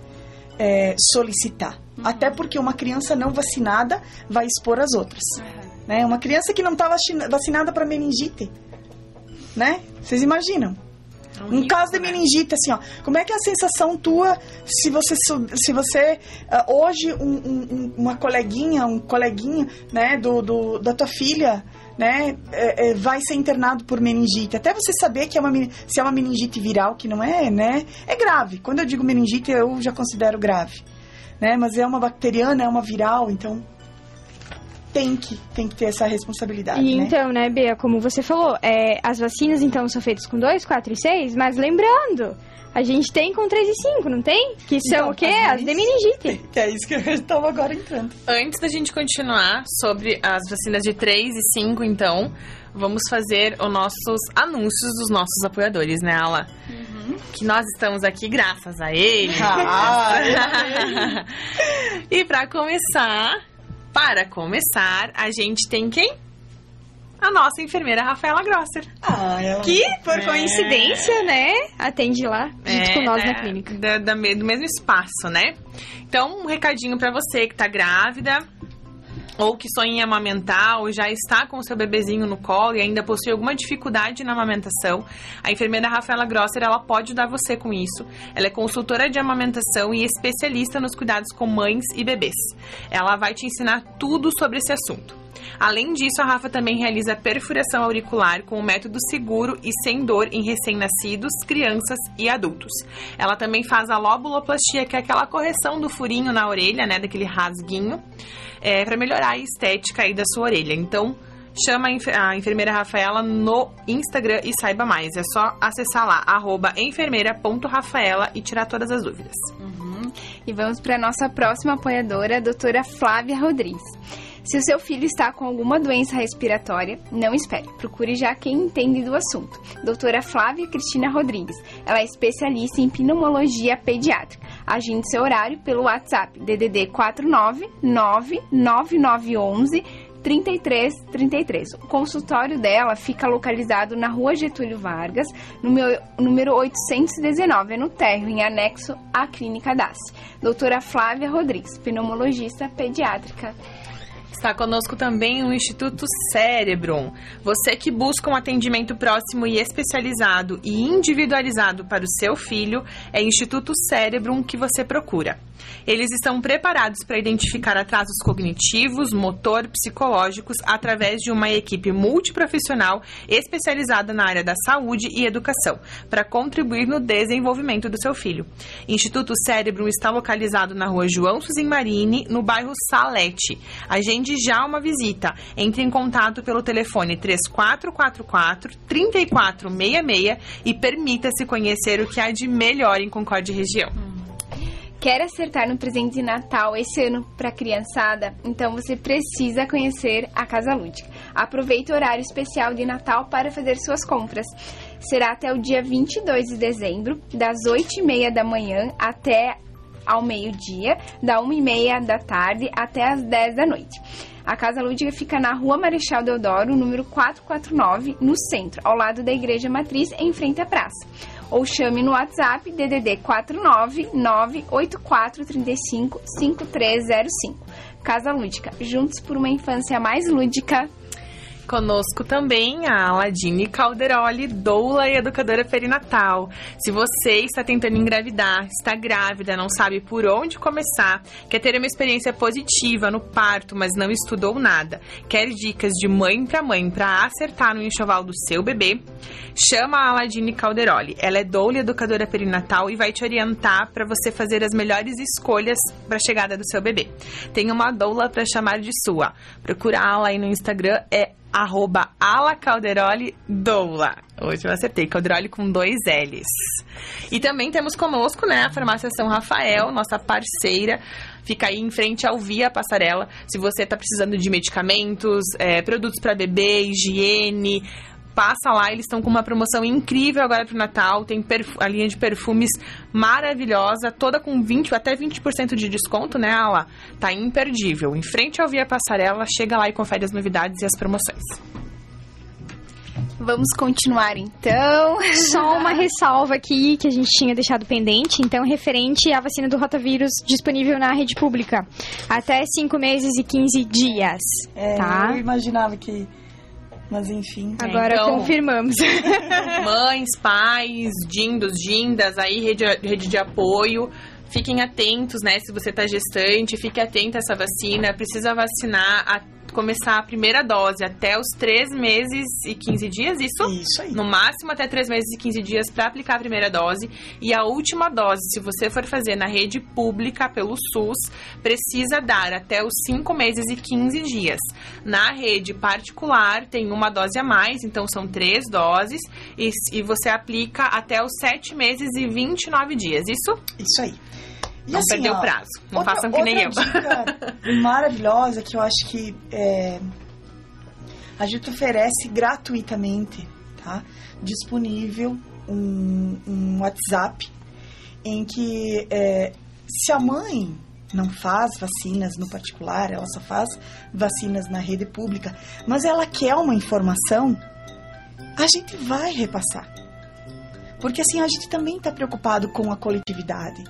é, solicitar. Até porque uma criança não vacinada vai expor as outras. Né? Uma criança que não está vacinada para meningite. Né? Vocês imaginam? Um caso de meningite, assim, ó. Como é que é a sensação tua se você, se você ah, hoje, um- um- um- uma coleguinha, um coleguinha, né, do, do- da tua filha, né, é, é, vai ser internado por meningite. Até você saber que é uma, se é uma meningite viral, que não é, né, é grave. Quando eu digo meningite, eu já considero grave. Né, mas é uma bacteriana, é uma viral, então tem que, tem que ter essa responsabilidade, E né? então, né, Bea, como você falou, é, as vacinas então são feitas com 2, 4 e 6, mas lembrando, a gente tem com 3 e 5, não tem? Que são Então, o quê? as As de meningite. Que é isso que eu estava agora entrando. Antes da gente continuar sobre as vacinas de 3 e 5, então, vamos fazer os nossos anúncios dos nossos apoiadores, né, Ala? Que nós estamos aqui graças a eles. Ah, e pra começar, para começar, a gente tem quem? A nossa enfermeira Rafaela Grosser. Ah, ela... Que, por É. coincidência, né, atende lá, junto com nós né, na clínica. da- da do mesmo espaço, né? Então, um recadinho pra você que tá grávida ou que sonha em amamentar ou já está com o seu bebezinho no colo e ainda possui alguma dificuldade na amamentação, a enfermeira Rafaela Grosser, ela pode ajudar você com isso. Ela é consultora de amamentação e especialista nos cuidados com mães e bebês. Ela vai te ensinar tudo sobre esse assunto. Além disso, a Rafa também realiza perfuração auricular com um método seguro e sem dor em recém-nascidos, crianças e adultos. Ela também faz a lobuloplastia, que é aquela correção do furinho na orelha, né, daquele rasguinho, é, para melhorar a estética aí da sua orelha. Então, chama a enfer- a enfermeira Rafaela no Instagram e saiba mais. É só acessar lá, arroba enfermeira.rafaela e tirar todas as dúvidas. E vamos para nossa próxima apoiadora, a doutora Flávia Rodrigues. Se o seu filho está com alguma doença respiratória, não espere. Procure já quem entende do assunto. Doutora Flávia Cristina Rodrigues. Ela é especialista em pneumologia pediátrica. Agende seu horário pelo WhatsApp DDD 4999911 3333. O consultório dela fica localizado na rua Getúlio Vargas, número, número 819, é no térreo, em anexo à Clínica DAS. Doutora Flávia Rodrigues, pneumologista pediátrica. Está conosco também o Instituto Cérebro. Você que busca um atendimento próximo e especializado e individualizado para o seu filho, é Instituto Cérebro que você procura. Eles estão preparados para identificar atrasos cognitivos, motor, psicológicos através de uma equipe multiprofissional especializada na área da saúde e educação, para contribuir no desenvolvimento do seu filho. Instituto Cérebro está localizado na rua João Suzin Marini, no bairro Salete. Agende já uma visita. Entre em contato pelo telefone 3444 3466 e permita-se conhecer o que há de melhor em Concórdia região. Quer acertar no presente de Natal esse ano para a criançada? Então você precisa conhecer a Casa Lúdica. Aproveite o horário especial de Natal para fazer suas compras. Será até o dia 22 de dezembro, das 8h30 da manhã até ao meio-dia, da 1h30 da tarde até as 10 da noite. A Casa Lúdica fica na Rua Marechal Deodoro, número 449, no centro, ao lado da Igreja Matriz, em frente à praça. Ou chame no WhatsApp DDD 49984355305. Casa Lúdica, juntos por uma infância mais lúdica. Conosco também a Aladine Calderoli, doula e educadora perinatal. Se você está tentando engravidar, está grávida, não sabe por onde começar, quer ter uma experiência positiva no parto, mas não estudou nada, quer dicas de mãe para mãe para acertar no enxoval do seu bebê, chama a Aladine Calderoli. Ela é doula e educadora perinatal e vai te orientar para você fazer as melhores escolhas para a chegada do seu bebê. Tem uma doula para chamar de sua. Procurá-la aí no Instagram é arroba Ala Calderoli Doula. Hoje eu acertei, Calderoli com dois L's. E também temos conosco, né, a Farmácia São Rafael, nossa parceira. Fica aí em frente ao Via Passarela. Se você está precisando de medicamentos, é, produtos para bebê, higiene, passa lá, eles estão com uma promoção incrível agora pro Natal. Tem a linha de perfumes maravilhosa, toda com 20 até 20% de desconto, né, Ala? Tá imperdível. Em frente ao Via Passarela, chega lá e confere as novidades e as promoções. Vamos continuar então. Só uma ressalva aqui que a gente tinha deixado pendente, então, referente à vacina do rotavírus disponível na rede pública. Até 5 meses e 15 dias. É, tá? eu imaginava que mas enfim. Agora então- confirmamos. Mães, pais, dindos, dindas, aí rede, rede de apoio. Fiquem atentos, né? Se você tá gestante, fique atento a essa vacina. Precisa vacinar, a, começar a primeira dose até os 3 meses e 15 dias, isso? Isso aí. No máximo até 3 meses e 15 dias para aplicar a primeira dose. E a última dose, se você for fazer na rede pública pelo SUS, precisa dar até os 5 meses e 15 dias. Na rede particular, tem uma dose a mais, então são três doses. E, e você aplica até os 7 meses e 29 dias. Isso? Isso aí. E Não assim, perdeu o prazo. Não outra- façam que nem eu. maravilhosa que eu acho que é, a gente oferece gratuitamente, tá? Disponível um, um WhatsApp em que é, se a mãe não faz vacinas no particular, ela só faz vacinas na rede pública, mas ela quer uma informação, a gente vai repassar. Porque assim, a gente também está preocupado com a coletividade,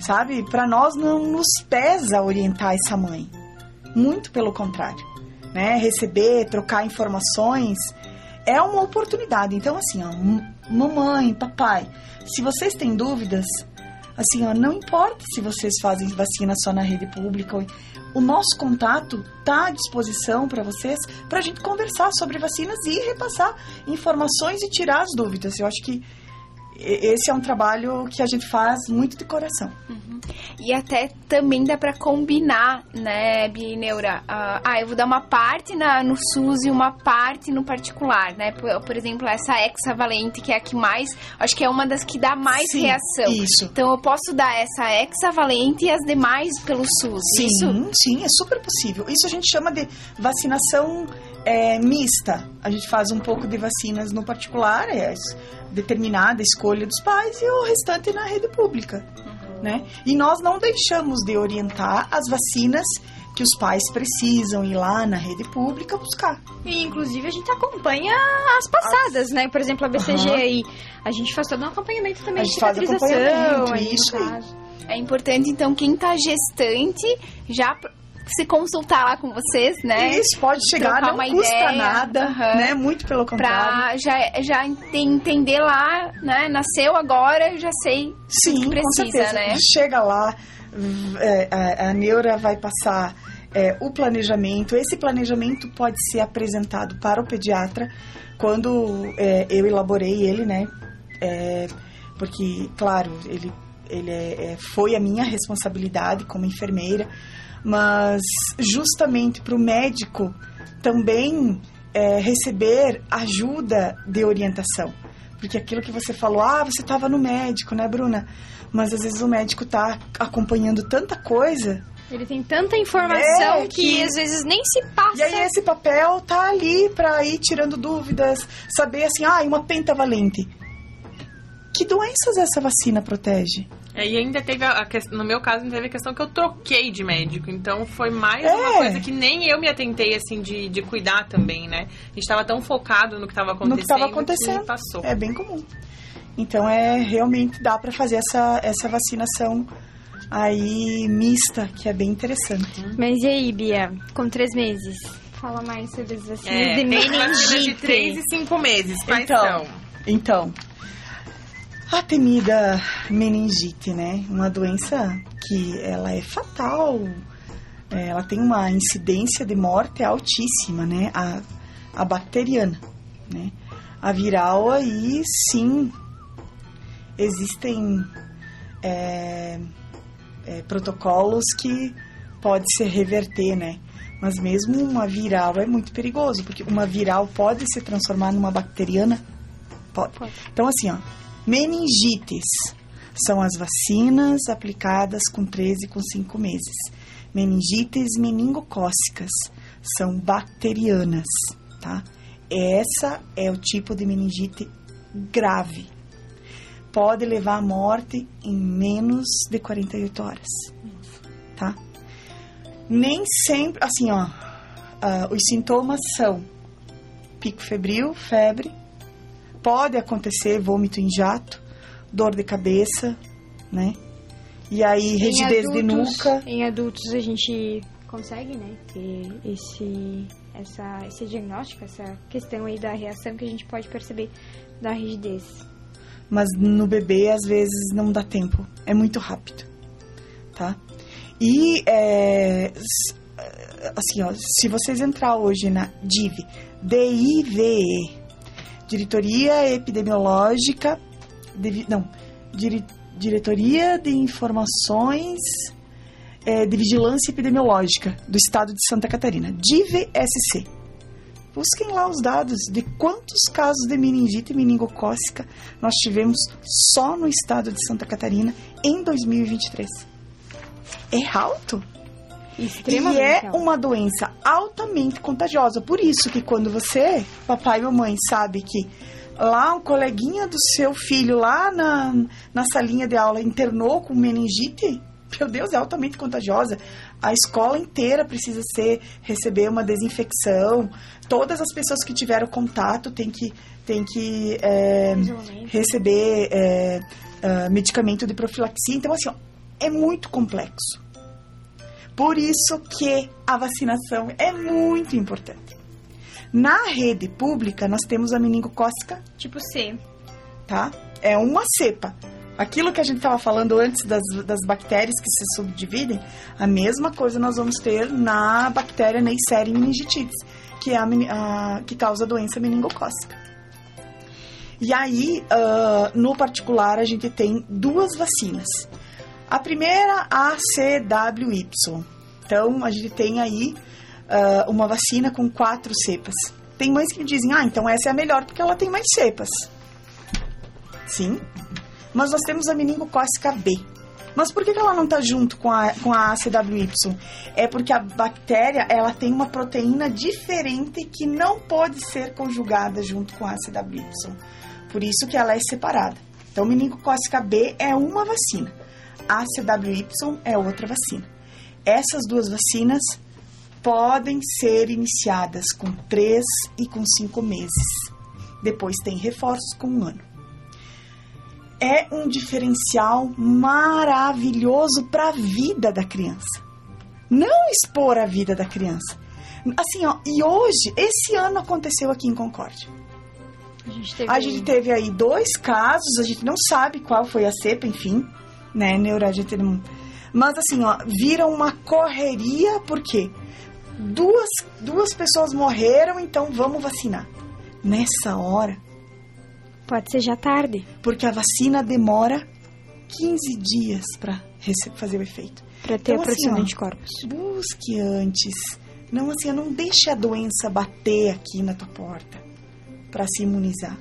sabe? Para nós não nos pesa orientar essa mãe. Muito pelo contrário, né? Receber, trocar informações é uma oportunidade. Então assim, ó, mamãe, papai, se vocês têm dúvidas, assim, ó, não importa se vocês fazem vacina só na rede pública, o nosso contato tá à disposição para vocês, para a gente conversar sobre vacinas e repassar informações e tirar as dúvidas. Eu acho que esse é um trabalho que a gente faz muito de coração. E até também dá pra combinar, né, Bineura? Ah, ah, eu vou dar uma parte na, no SUS e uma parte no particular, né? Por, por exemplo, essa hexavalente, que é a que mais. Acho que é uma das que dá mais Sim, reação. Isso. Então eu posso dar essa hexavalente e as demais pelo SUS. Sim, Isso? sim, é super possível. Isso a gente chama de vacinação é, mista. A gente faz um pouco de vacinas no particular, é determinada escolha dos pais, e o restante na rede pública. Né? E nós não deixamos de orientar as vacinas que os pais precisam ir lá na rede pública buscar. E, inclusive, a gente acompanha as passadas, né? Por exemplo, a BCG aí. A gente faz todo um acompanhamento também A de gente faz cicatrização. acompanhamento, aí, no isso aí. É importante, então, quem tá gestante já se consultar lá com vocês, né? Isso pode chegar, não uma custa ideia, nada, aham. né? Muito pelo contrário. Pra já, já ente- entender lá, né? Nasceu agora, eu já sei Sim, o que com precisa, certeza. né? Chega lá, é, a, a neura vai passar é, o planejamento. Esse planejamento pode ser apresentado para o pediatra quando é, eu elaborei ele, né? É, porque, claro, ele, ele é- é- foi a minha responsabilidade como enfermeira, mas justamente para o médico também é, receber ajuda de orientação. Porque aquilo que você falou, ah, você estava no médico, né, Bruna? Mas às vezes o médico tá acompanhando tanta coisa. Ele tem tanta informação É, que... que- às vezes nem se passa. E aí esse papel tá ali pra ir tirando dúvidas, saber assim, ah, uma pentavalente. Que doenças essa vacina protege? É, e ainda teve a, a questão, no meu caso, ainda teve a questão que eu troquei de médico. Então foi mais É. uma coisa que nem eu me atentei, assim, de, de cuidar também, né? A gente tava tão focado no que tava acontecendo. no que estava acontecendo. Que passou. É bem comum. Então é realmente dá para fazer essa, essa vacinação aí mista, que é bem interessante. Mas e aí, Bia? Com três meses? Fala mais sobre as vacinas É, de tem vacinas de meningite. 3 e 5 meses. Quais Então. são? Então, a temida meningite, né? Uma doença que ela é fatal. É, ela tem uma incidência de morte altíssima, né? A, a bacteriana, né? A viral aí, sim, existem é, é, protocolos que pode se reverter, né? Mas mesmo uma viral é muito perigoso, porque uma viral pode se transformar numa bacteriana? Pode. Pode. Então, assim, ó, meningites são as vacinas aplicadas com 13 e com 5 meses. Meningites meningocócicas são bacterianas, tá? Essa é o tipo de meningite grave. Pode levar à morte em menos de 48 horas, tá? Nem sempre, assim, ó, ah, os sintomas são pico febril, febre, pode acontecer vômito em jato, dor de cabeça, né? E aí, rigidez de adultos- nuca. Em adultos a gente consegue, né, ter esse, essa, esse diagnóstico, essa questão aí da reação que a gente pode perceber da rigidez. mas no bebê às vezes não dá tempo, é muito rápido, tá? E é, assim, ó, se vocês entrar hoje na DIV, D-I-V-E, Diretoria Epidemiológica, de- não, Dire- Diretoria de Informações é, de Vigilância Epidemiológica do Estado de Santa Catarina, DIV-SC. Busquem lá os dados de quantos casos de meningite meningocócica nós tivemos só no estado de Santa Catarina em 2023. É alto. E é uma doença altamente contagiosa. Por isso que quando você, papai e mamãe, sabe que lá um coleguinha do seu filho lá na, na salinha de aula internou com meningite, meu Deus, é altamente contagiosa. A escola inteira precisa ser receber uma desinfecção. Todas as pessoas que tiveram contato têm que, têm que é, receber é, ah, medicamento de profilaxia. Então, assim, ó, é muito complexo. Por isso que a vacinação é muito importante. Na rede pública, nós temos a meningocócica, Tipo C. tá? É uma cepa. Aquilo que a gente estava falando antes das, das bactérias que se subdividem, a mesma coisa nós vamos ter na bactéria Neisseria meningitidis, que é a, a- que causa a doença meningocócica. E aí, ah, no particular, a gente tem duas vacinas. A primeira, a CWY. Então, a gente tem aí ah, uma vacina com quatro cepas. Tem mães que dizem, ah, então essa é a melhor porque ela tem mais cepas. Sim, mas nós temos a meningocócica B. Mas por que que ela não está junto com a, com a ACWY? É porque a bactéria ela tem uma proteína diferente que não pode ser conjugada junto com a ACWY. Por isso que ela é separada. Então, meningocócica B é uma vacina. A ACWY é outra vacina. Essas duas vacinas podem ser iniciadas com 3 e com 5 meses. Depois tem reforços com um ano é um diferencial maravilhoso para a vida da criança. Não expor a vida da criança. Assim, ó, e hoje, esse ano aconteceu aqui em Concórdia. A gente teve, A gente teve aí dois casos, a gente não sabe qual foi a cepa, enfim, né, neuro, a gente não... Mas assim, ó, vira uma correria, porque duas, duas pessoas morreram, então vamos vacinar. Nessa hora, Pode ser já tarde. porque a vacina demora 15 dias para fazer o efeito. Pra ter Então, a produção assim, ó, de anticorpos. Busque antes. Não assim, não deixe a doença bater aqui na tua porta para se imunizar.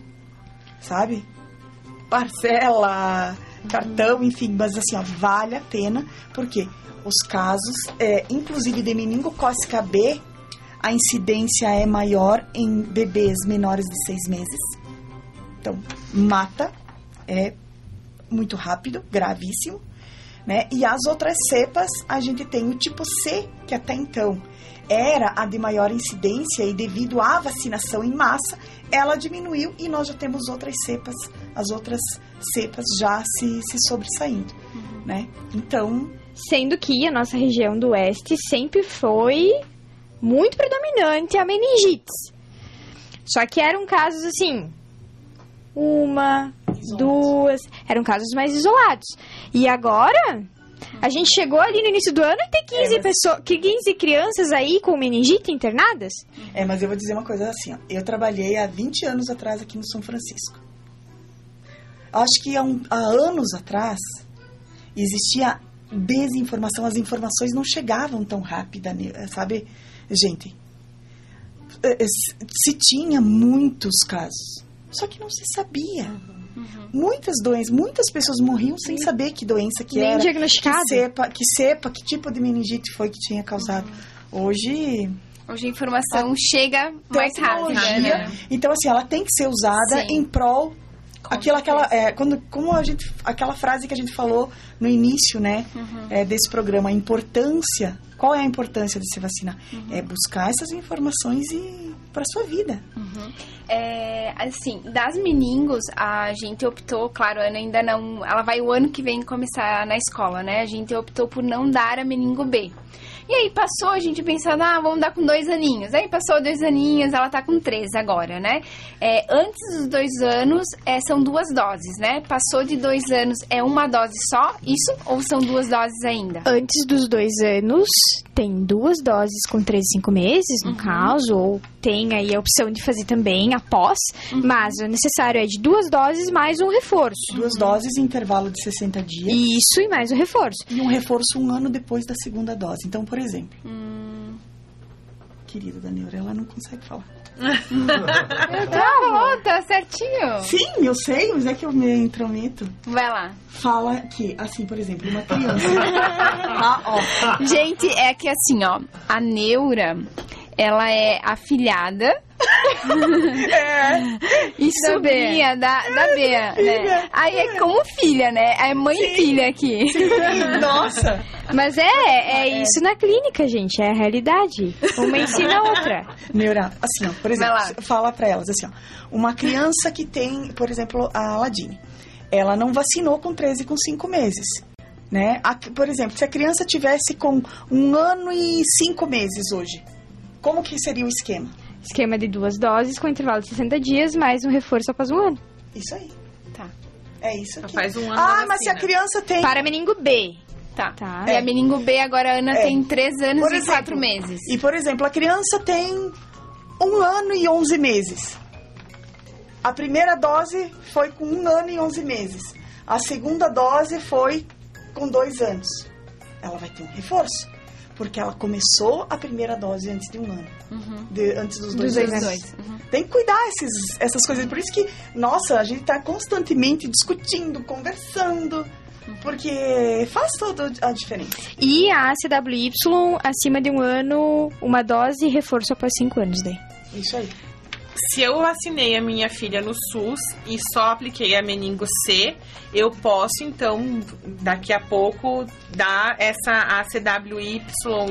sabe? Parcela, cartão, enfim, mas assim, ó, vale a pena, porque os casos, é, inclusive de meningocócica B, a incidência é maior em bebês menores de seis meses. Então, mata, é muito rápido, gravíssimo. Né? E as outras cepas, a gente tem o tipo C, que até então era a de maior incidência e devido à vacinação em massa, ela diminuiu e nós já temos outras cepas, as outras cepas já se, se sobressaindo, uhum. né? Então... Sendo que a nossa região do oeste sempre foi muito predominante a meningite. Só que eram casos assim, uma, duas, eram casos mais isolados. E agora, a gente chegou ali no início do ano e tem 15, é, mas... pessoas, 15 crianças aí com meningite internadas? É, mas eu vou dizer uma coisa assim, ó. Eu trabalhei há 20 anos atrás aqui no São Francisco. Acho que há, um, há anos atrás existia desinformação, as informações não chegavam tão rápida, sabe, gente? É, é, se tinha muitos casos, só que não se sabia. Uhum. Uhum. Muitas doenças, muitas pessoas morriam sem Sim. saber que doença que Nem era. diagnosticada. Que cepa, que cepa, que tipo de meningite foi que tinha causado. Uhum. Hoje... Hoje a informação a chega mais rápido, né? Então, assim, ela tem que ser usada Sim. em prol aquilo, aquela, é, quando, como a gente, aquela frase que a gente falou no início, né, uhum. é, desse programa, a importância, qual é a importância de se vacinar? Uhum. É buscar essas informações e para sua vida. Uhum. É, assim, das meningos, a gente optou, claro, a Ana ainda não, ela vai o ano que vem começar na escola, né? A gente optou por não dar a meningo B. E aí passou a gente pensando, ah, vamos dar com dois aninhos. Aí passou dois aninhos, ela tá com três agora, né? É, antes dos dois anos, é, são duas doses, né? Passou de dois anos, é uma dose só, isso? Ou são duas doses ainda? Antes dos dois anos, tem duas doses com três e cinco meses, no uhum. caso, ou tem aí a opção de fazer também após, uhum. mas o necessário é de duas doses mais um reforço. Duas doses em intervalo de 60 dias. Isso e mais um reforço. E um reforço um ano depois da segunda dose. Então, por exemplo. Hum. Querida da Neura, ela não consegue falar. tá, tá certinho. Sim, eu sei, mas é que eu me intrometo. Vai lá. Fala que, assim, por exemplo, uma criança. tá, ó. Gente, é que assim, ó, a Neura, ela é afilhada é. E sobrinha da, da Bea, né? Aí é como filha, né? É mãe Sim. e filha aqui. Sim. Nossa! Mas é, é, é isso na clínica, gente. É a realidade. Uma ensina a outra. Neura, assim, ó, por exemplo, fala pra elas assim, ó. Uma criança que tem, por exemplo, a Aladine. Ela não vacinou com 13 com 5 meses. Né? A, por exemplo, se a criança tivesse com um ano e cinco meses hoje, como que seria o esquema? Esquema de duas doses com intervalo de 60 dias, mais um reforço após um ano. Isso aí. Tá. É isso aqui. Faz um ano Ah, mas se a criança tem... Para meningo B. Tá. tá. É. E a meningo B agora a Ana é. tem 3 anos por e exemplo, 4 meses. E, por exemplo, a criança tem um ano e 11 meses. A primeira dose foi com um ano e 11 meses. A segunda dose foi com dois anos. Ela vai ter um reforço porque ela começou a primeira dose antes de um ano. Uhum. De, antes dos dois, dos anos. Dois. Uhum. Tem que cuidar esses, essas coisas. Por isso que, nossa, a gente está constantemente discutindo, conversando. Uhum. Porque faz toda a diferença. E a CWY, acima de um ano, uma dose reforço após cinco anos daí. Isso aí se eu vacinei a minha filha no SUS e só apliquei a meningo C, eu posso então daqui a pouco dar essa ACWY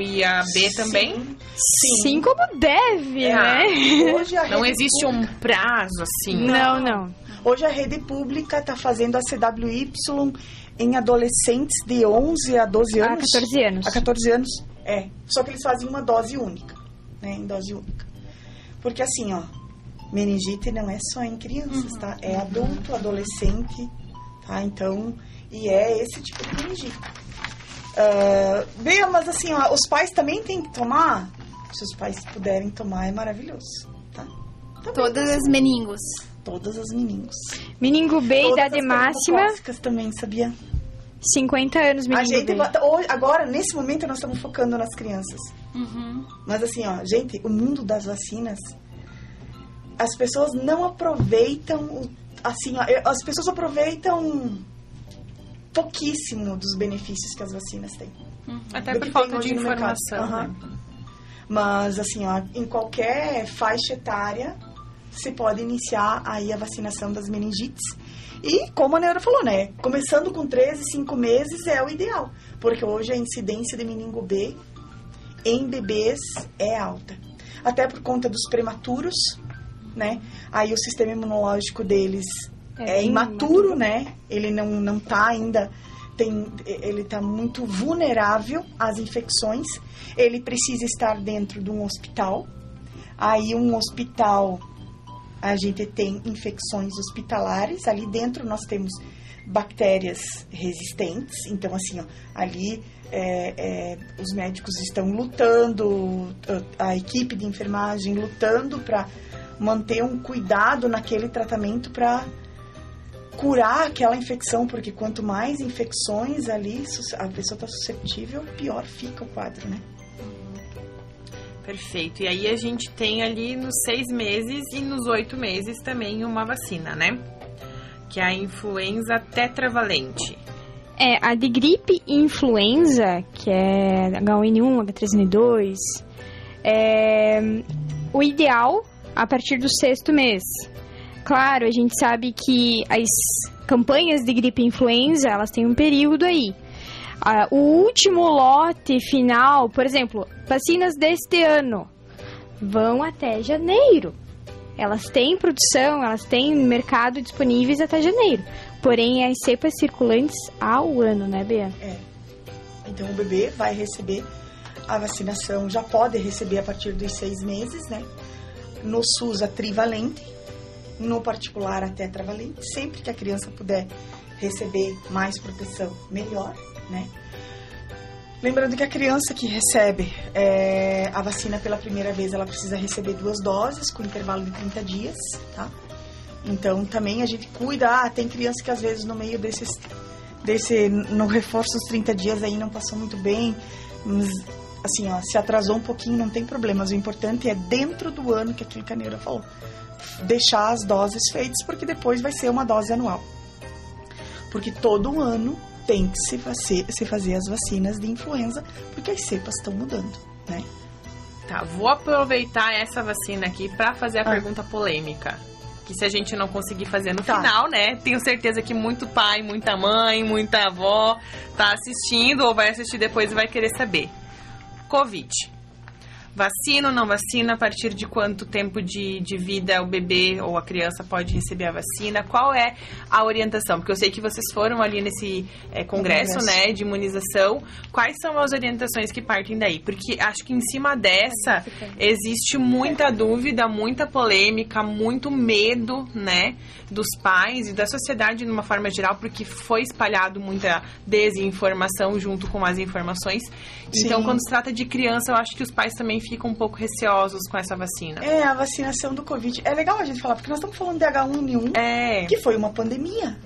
e a B Sim. também? Sim. Sim, como deve, é. né? Hoje não existe um prazo assim. Não, não. Hoje a rede pública está fazendo a CWY em adolescentes de 11 a 12 anos. A 14 anos. A 14 anos, é. Só que eles fazem uma dose única, né? Em dose única. Porque assim, ó, meningite não é só em crianças, uhum. tá? É adulto, adolescente, tá? Então, e é esse tipo de meningite. Uh, bem, mas assim, ó, os pais também têm que tomar. Se os pais puderem tomar, é maravilhoso, tá? tá Todas as meningos. Todas as meningos. Meningo B, Todas idade máxima. também, sabia? 50 anos meningo a gente, B. Hoje, agora, nesse momento, nós estamos focando nas crianças. Uhum. Mas assim, ó, gente, o mundo das vacinas as pessoas não aproveitam assim, ó, as pessoas aproveitam pouquíssimo dos benefícios que as vacinas têm. Até do por que falta de informação. Aham. né? Mas, assim, ó, em qualquer faixa etária, se pode iniciar aí a vacinação das meningites. E, como a Neura falou, né? Começando com 13, 5 meses é o ideal. Porque hoje a incidência de meningo B em bebês é alta. Até por conta dos prematuros, né? Aí o sistema imunológico deles é, bem imaturo, né? Ele não, não tá ainda tem ele tá muito vulnerável às infecções. Ele precisa estar dentro de um hospital. Aí um hospital a gente tem infecções hospitalares. Ali dentro nós temos bactérias resistentes. Então assim, ó, ali é, é, os médicos estão lutando, a equipe de enfermagem lutando para manter um cuidado naquele tratamento para curar aquela infecção, porque quanto mais infecções ali a pessoa está suscetível, pior fica o quadro, né? Perfeito. E aí a gente tem ali nos seis meses e nos oito meses também uma vacina, né? Que é a influenza tetravalente. É, a de gripe e influenza, que é H1N1, H3N2, é o ideal a partir do sexto mês. Claro, a gente sabe que as campanhas de gripe influenza, elas têm um período aí. O último lote final, por exemplo, vacinas deste ano, vão até janeiro. Elas têm produção, elas têm mercado disponíveis até janeiro. Porém, as cepas circulantes ao ano, né, Bea? Então o bebê vai receber a vacinação, já pode receber a partir dos seis meses, né? No SUS a trivalente, no particular a tetravalente, sempre que a criança puder receber mais proteção, melhor, né? Lembrando que a criança que recebe é, a vacina pela primeira vez, ela precisa receber duas doses com intervalo de 30 dias, tá? Então também a gente cuida, ah, tem criança que às vezes no meio desses desse no reforço dos 30 dias aí não passou muito bem, assim, ó, se atrasou um pouquinho, não tem problema, mas o importante é dentro do ano que aquilo que a Neura falou, deixar as doses feitas, porque depois vai ser uma dose anual. Porque todo ano tem que se fazer, se fazer as vacinas de influenza, porque as cepas estão mudando, né? Tá, vou aproveitar essa vacina aqui pra fazer a Ah. pergunta polêmica. Que se a gente não conseguir fazer no Tá. final, né? Tenho certeza que muito pai, muita mãe, muita avó tá assistindo ou vai assistir depois e vai querer saber. Covid. Vacina ou não vacina? A partir de quanto tempo de, de vida o bebê ou a criança pode receber a vacina? Qual é a orientação? Porque eu sei que vocês foram ali nesse eh, congresso, congresso. né, de imunização. Quais são as orientações que partem daí? Porque acho que em cima dessa existe muita dúvida, muita polêmica, muito medo, né, dos pais e da sociedade de uma forma geral, porque foi espalhado muita desinformação junto com as informações. Então, Sim. quando se trata de criança, eu acho que os pais também ficam um pouco receosos com essa vacina. É, a vacinação do Covid. É legal a gente falar, porque nós estamos falando de H1N1, É. que foi uma pandemia.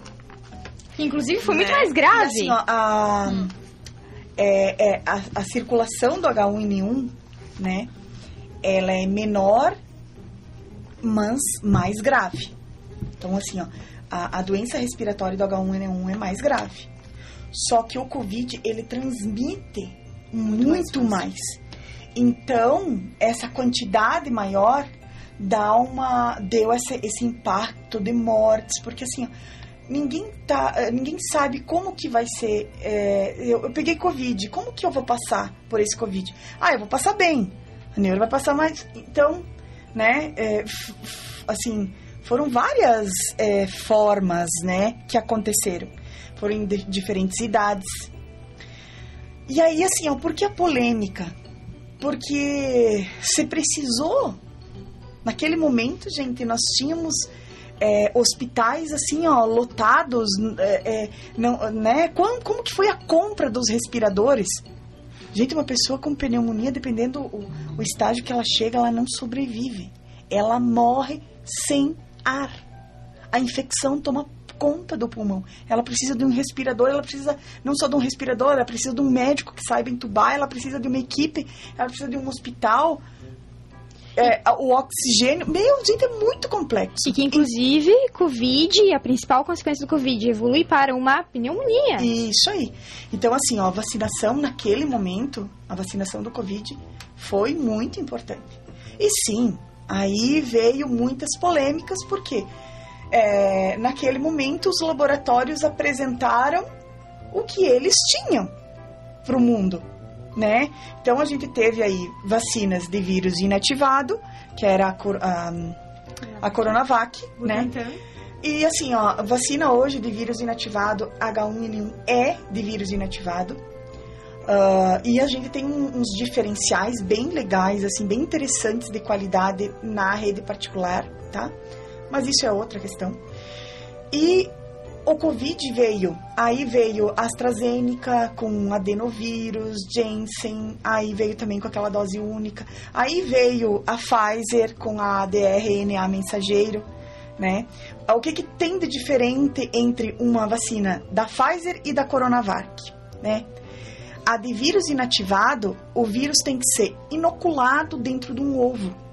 Inclusive, foi muito Né? mais grave. assim, ó, a, é, é, a, a circulação do H1N1, né? Ela é menor, mas mais grave. Então, assim, ó, a, a doença respiratória do H1N1 é mais grave. Só que o Covid, ele transmite muito, mais. Então, essa quantidade maior dá uma deu essa, esse impacto de mortes, porque assim, ninguém tá, eh, ninguém sabe como que vai ser. eh, eu, eu peguei Covid, como que eu vou passar por esse Covid? Ah, eu vou passar bem. A Neura vai passar mais. Então, né? eh, f- f- assim, foram várias eh, formas, né, que aconteceram. Foram em di- diferentes idades. E aí, assim, ó, por que a polêmica? Porque se precisou naquele momento, gente, nós tínhamos é, hospitais assim, ó, lotados, é, é, não, né? Como, como que foi a compra dos respiradores? Gente, uma pessoa com pneumonia, dependendo o, o estágio que ela chega, ela não sobrevive. Ela morre sem ar. A infecção toma conta do pulmão. Ela precisa de um respirador, ela precisa não só de um respirador, ela precisa de um médico que saiba entubar, ela precisa de uma equipe, ela precisa de um hospital. é, o oxigênio. Meu, gente, é muito complexo. E que, inclusive, Covid, a principal consequência do Covid, evolui para uma pneumonia. Isso aí. Então, assim, ó, a vacinação naquele momento, a vacinação do Covid, foi muito importante. E sim, aí veio muitas polêmicas, porque é, naquele momento os laboratórios apresentaram o que eles tinham para o mundo, né? Então a gente teve aí vacinas de vírus inativado, que era a, a, a Coronavac, né? E assim, ó, a vacina hoje de vírus inativado H1N1 é de vírus inativado. Uh, e a gente tem uns diferenciais bem legais, assim, bem interessantes de qualidade na rede particular, tá? Mas isso é outra questão. E o Covid veio, aí veio AstraZeneca com adenovírus, Janssen, aí veio também com aquela dose única, aí veio a Pfizer com a ADRNA mensageiro, né? O que, que tem de diferente entre uma vacina da Pfizer e da Coronavac, né? A de vírus inativado, o vírus tem que ser inoculado dentro de um ovo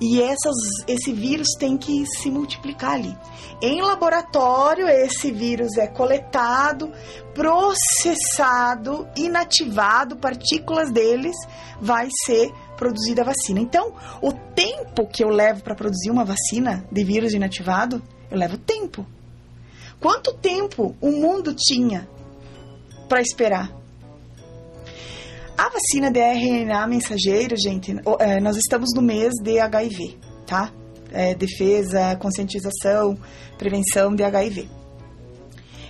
e essas, esse vírus tem que se multiplicar ali. Em laboratório, esse vírus é coletado, processado, inativado, partículas deles, vai ser produzida a vacina. Então, o tempo que eu levo para produzir uma vacina de vírus inativado, eu levo tempo. Quanto tempo o mundo tinha para esperar? A vacina de RNA mensageiro, gente, é, nós estamos no mês de HIV, tá? É, defesa, conscientização, prevenção de HIV.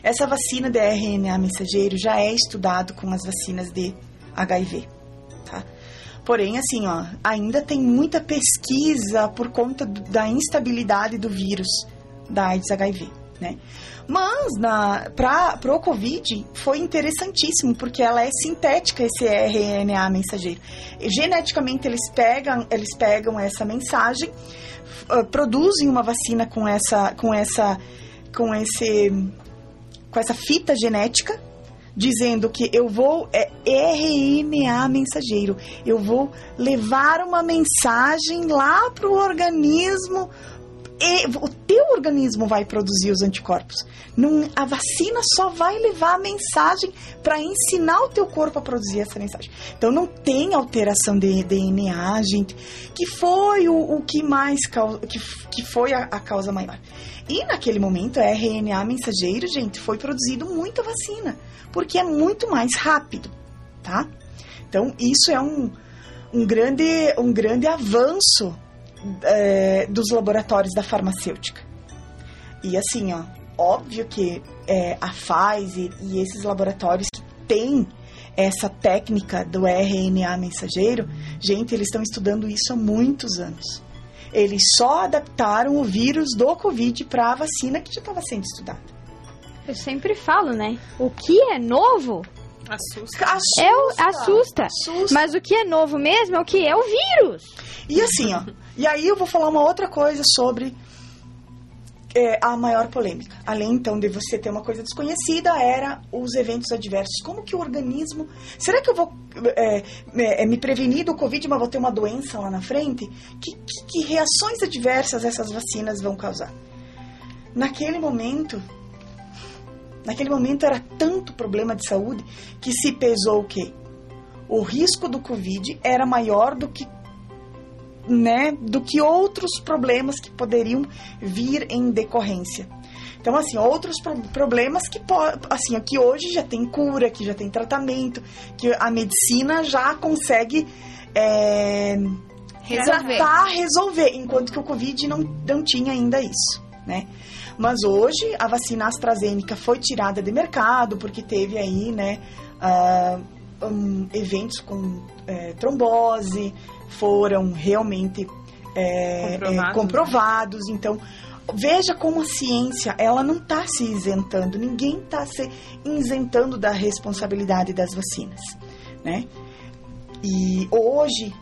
Essa vacina de RNA mensageiro já é estudado com as vacinas de HIV, tá? Porém, assim, ó, ainda tem muita pesquisa por conta da instabilidade do vírus da AIDS HIV, né? Mas para o Covid foi interessantíssimo, porque ela é sintética, esse RNA mensageiro. Geneticamente eles pegam, eles pegam essa mensagem, uh, produzem uma vacina com essa, com essa, com esse, com essa fita genética, dizendo que eu vou é RNA mensageiro, eu vou levar uma mensagem lá para o organismo e o teu organismo vai produzir os anticorpos. A vacina só vai levar a mensagem para ensinar o teu corpo a produzir essa mensagem. Então não tem alteração de DNA, gente, que foi o, o que mais que, que foi a, a causa maior. E naquele momento, a RNA mensageiro, gente, foi produzido muita vacina, porque é muito mais rápido, tá? Então isso é um, um grande um grande avanço é, dos laboratórios da farmacêutica. E assim, ó, óbvio que é, a Pfizer e esses laboratórios que têm essa técnica do RNA mensageiro, gente, eles estão estudando isso há muitos anos. Eles só adaptaram o vírus do Covid para a vacina que já estava sendo estudada. Eu sempre falo, né? O que é novo Assusta. Assusta. É o, assusta. Assusta. Mas o que é novo mesmo é o que é o vírus. E assim, ó. E aí eu vou falar uma outra coisa sobre é, a maior polêmica. Além então de você ter uma coisa desconhecida, era os eventos adversos. Como que o organismo. Será que eu vou é, é, me prevenir do Covid, mas vou ter uma doença lá na frente? Que, que, que reações adversas essas vacinas vão causar? Naquele momento, naquele momento era tanto problema de saúde que se pesou o quê? O risco do Covid era maior do que né, do que outros problemas que poderiam vir em decorrência. Então, assim, outros pro problemas que, assim, que hoje já tem cura, que já tem tratamento, que a medicina já consegue é, Resolver. tratar, resolver, enquanto que o Covid não, não tinha ainda isso, né? Mas hoje a vacina AstraZeneca foi tirada de mercado porque teve aí, né, uh, um, eventos com é, trombose, foram realmente é, Comprovados, é, comprovados. Então, veja como a ciência ela não está se isentando, ninguém está se isentando da responsabilidade das vacinas, né? E hoje,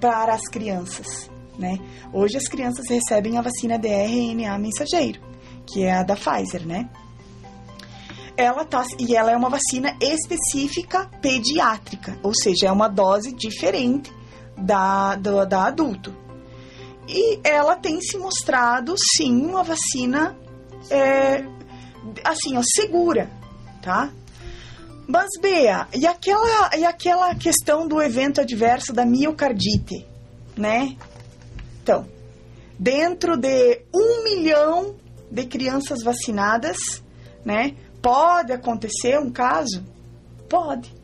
para as crianças, né? Hoje as crianças recebem a vacina de RNA mensageiro, que é a da Pfizer, né? Ela tá, e ela é uma vacina específica pediátrica, ou seja, é uma dose diferente da, do, da adulto. E ela tem se mostrado, sim, uma vacina, é, assim, ó, segura, tá? Mas, Bea, e aquela, e aquela questão do evento adverso da miocardite, né? Então, dentro de um milhão de crianças vacinadas, né? Pode acontecer um caso? Pode.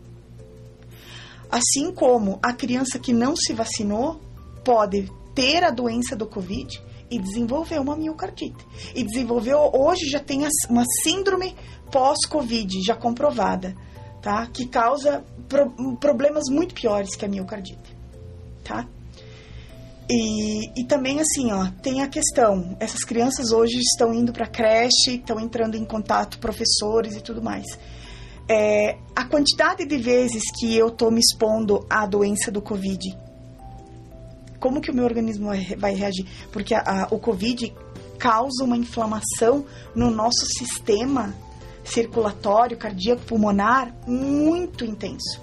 Assim como a criança que não se vacinou pode ter a doença do Covid e desenvolver uma miocardite. E desenvolveu, hoje já tem uma síndrome pós-Covid já comprovada, tá? Que causa pro, problemas muito piores que a miocardite, tá? E, e também assim, ó, tem a questão, essas crianças hoje estão indo para creche, estão entrando em contato professores e tudo mais. É, a quantidade de vezes que eu tô me expondo à doença do Covid como que o meu organismo vai reagir? Porque a, a, o Covid causa uma inflamação no nosso sistema circulatório, cardíaco, pulmonar muito intenso.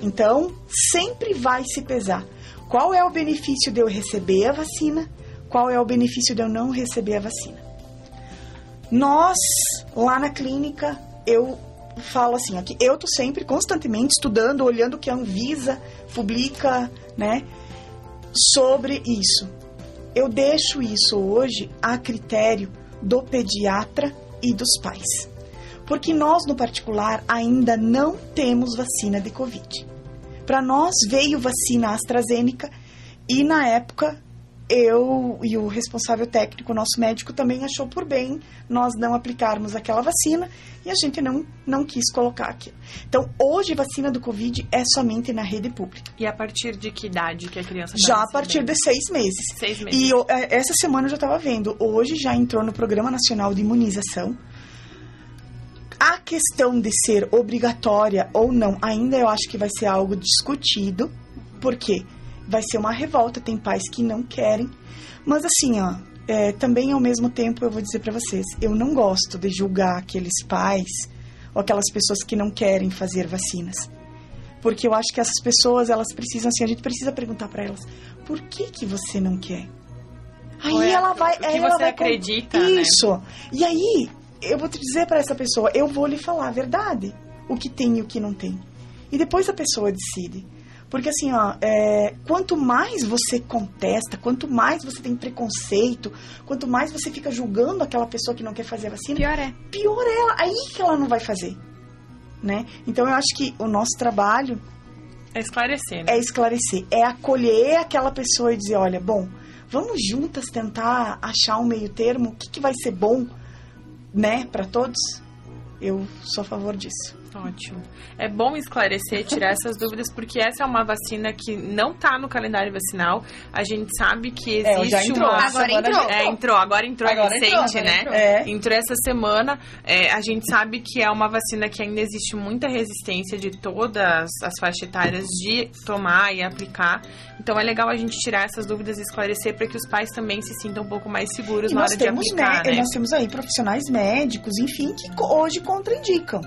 Então, sempre vai se pesar. Qual é o benefício de eu receber a vacina? Qual é o benefício de eu não receber a vacina? Nós, lá na clínica, eu falo assim, aqui, eu tô sempre constantemente estudando, olhando o que a Anvisa publica, né? sobre isso. Eu deixo isso hoje a critério do pediatra e dos pais. Porque nós, no particular, ainda não temos vacina de Covid. Para nós veio vacina AstraZeneca e na época eu e o responsável técnico, nosso médico, também achou por bem nós não aplicarmos aquela vacina e a gente não, não quis colocar aquilo. Então, hoje, vacina do Covid é somente na rede pública. E a partir de que idade que a criança tá Já a partir de seis meses. Seis meses. E eu, é, essa semana eu já estava vendo, hoje já entrou no Programa Nacional de Imunização. A questão de ser obrigatória ou não, ainda eu acho que vai ser algo discutido. Por quê? Porque vai ser uma revolta, tem pais que não querem. Mas assim, ó, é, também ao mesmo tempo eu vou dizer para vocês, eu não gosto de julgar aqueles pais ou aquelas pessoas que não querem fazer vacinas. Porque eu acho que essas pessoas, elas precisam assim, a gente precisa perguntar para elas, por que que você não quer? Aí é, ela vai, que ela você vai acredita, né? Isso. Né? E aí, eu vou te dizer para essa pessoa, eu vou lhe falar a verdade, o que tem e o que não tem. E depois a pessoa decide. Porque assim, ó, é, quanto mais você contesta, quanto mais você tem preconceito, quanto mais você fica julgando aquela pessoa que não quer fazer a vacina, pior é. Pior é ela, aí que ela não vai fazer. Né? Então eu acho que o nosso trabalho é esclarecer, né? É esclarecer, é acolher aquela pessoa e dizer, olha, bom, vamos juntas tentar achar um meio termo, o que, que vai ser bom, né, para todos? Eu sou a favor disso. Ótimo. É bom esclarecer, tirar essas dúvidas, porque essa é uma vacina que não está no calendário vacinal. A gente sabe que é, existe é, entrou, uma. Agora entrou. É, entrou, agora entrou, é agora recente, entrou, né? Entrou. É. entrou essa semana. É, a gente sabe que é uma vacina que ainda existe muita resistência de todas as faixas etárias de tomar e aplicar. Então é legal a gente tirar essas dúvidas e esclarecer para que os pais também se sintam um pouco mais seguros e na hora temos, de aplicar. Né, né? Nós temos aí profissionais médicos, enfim, que hoje contraindicam.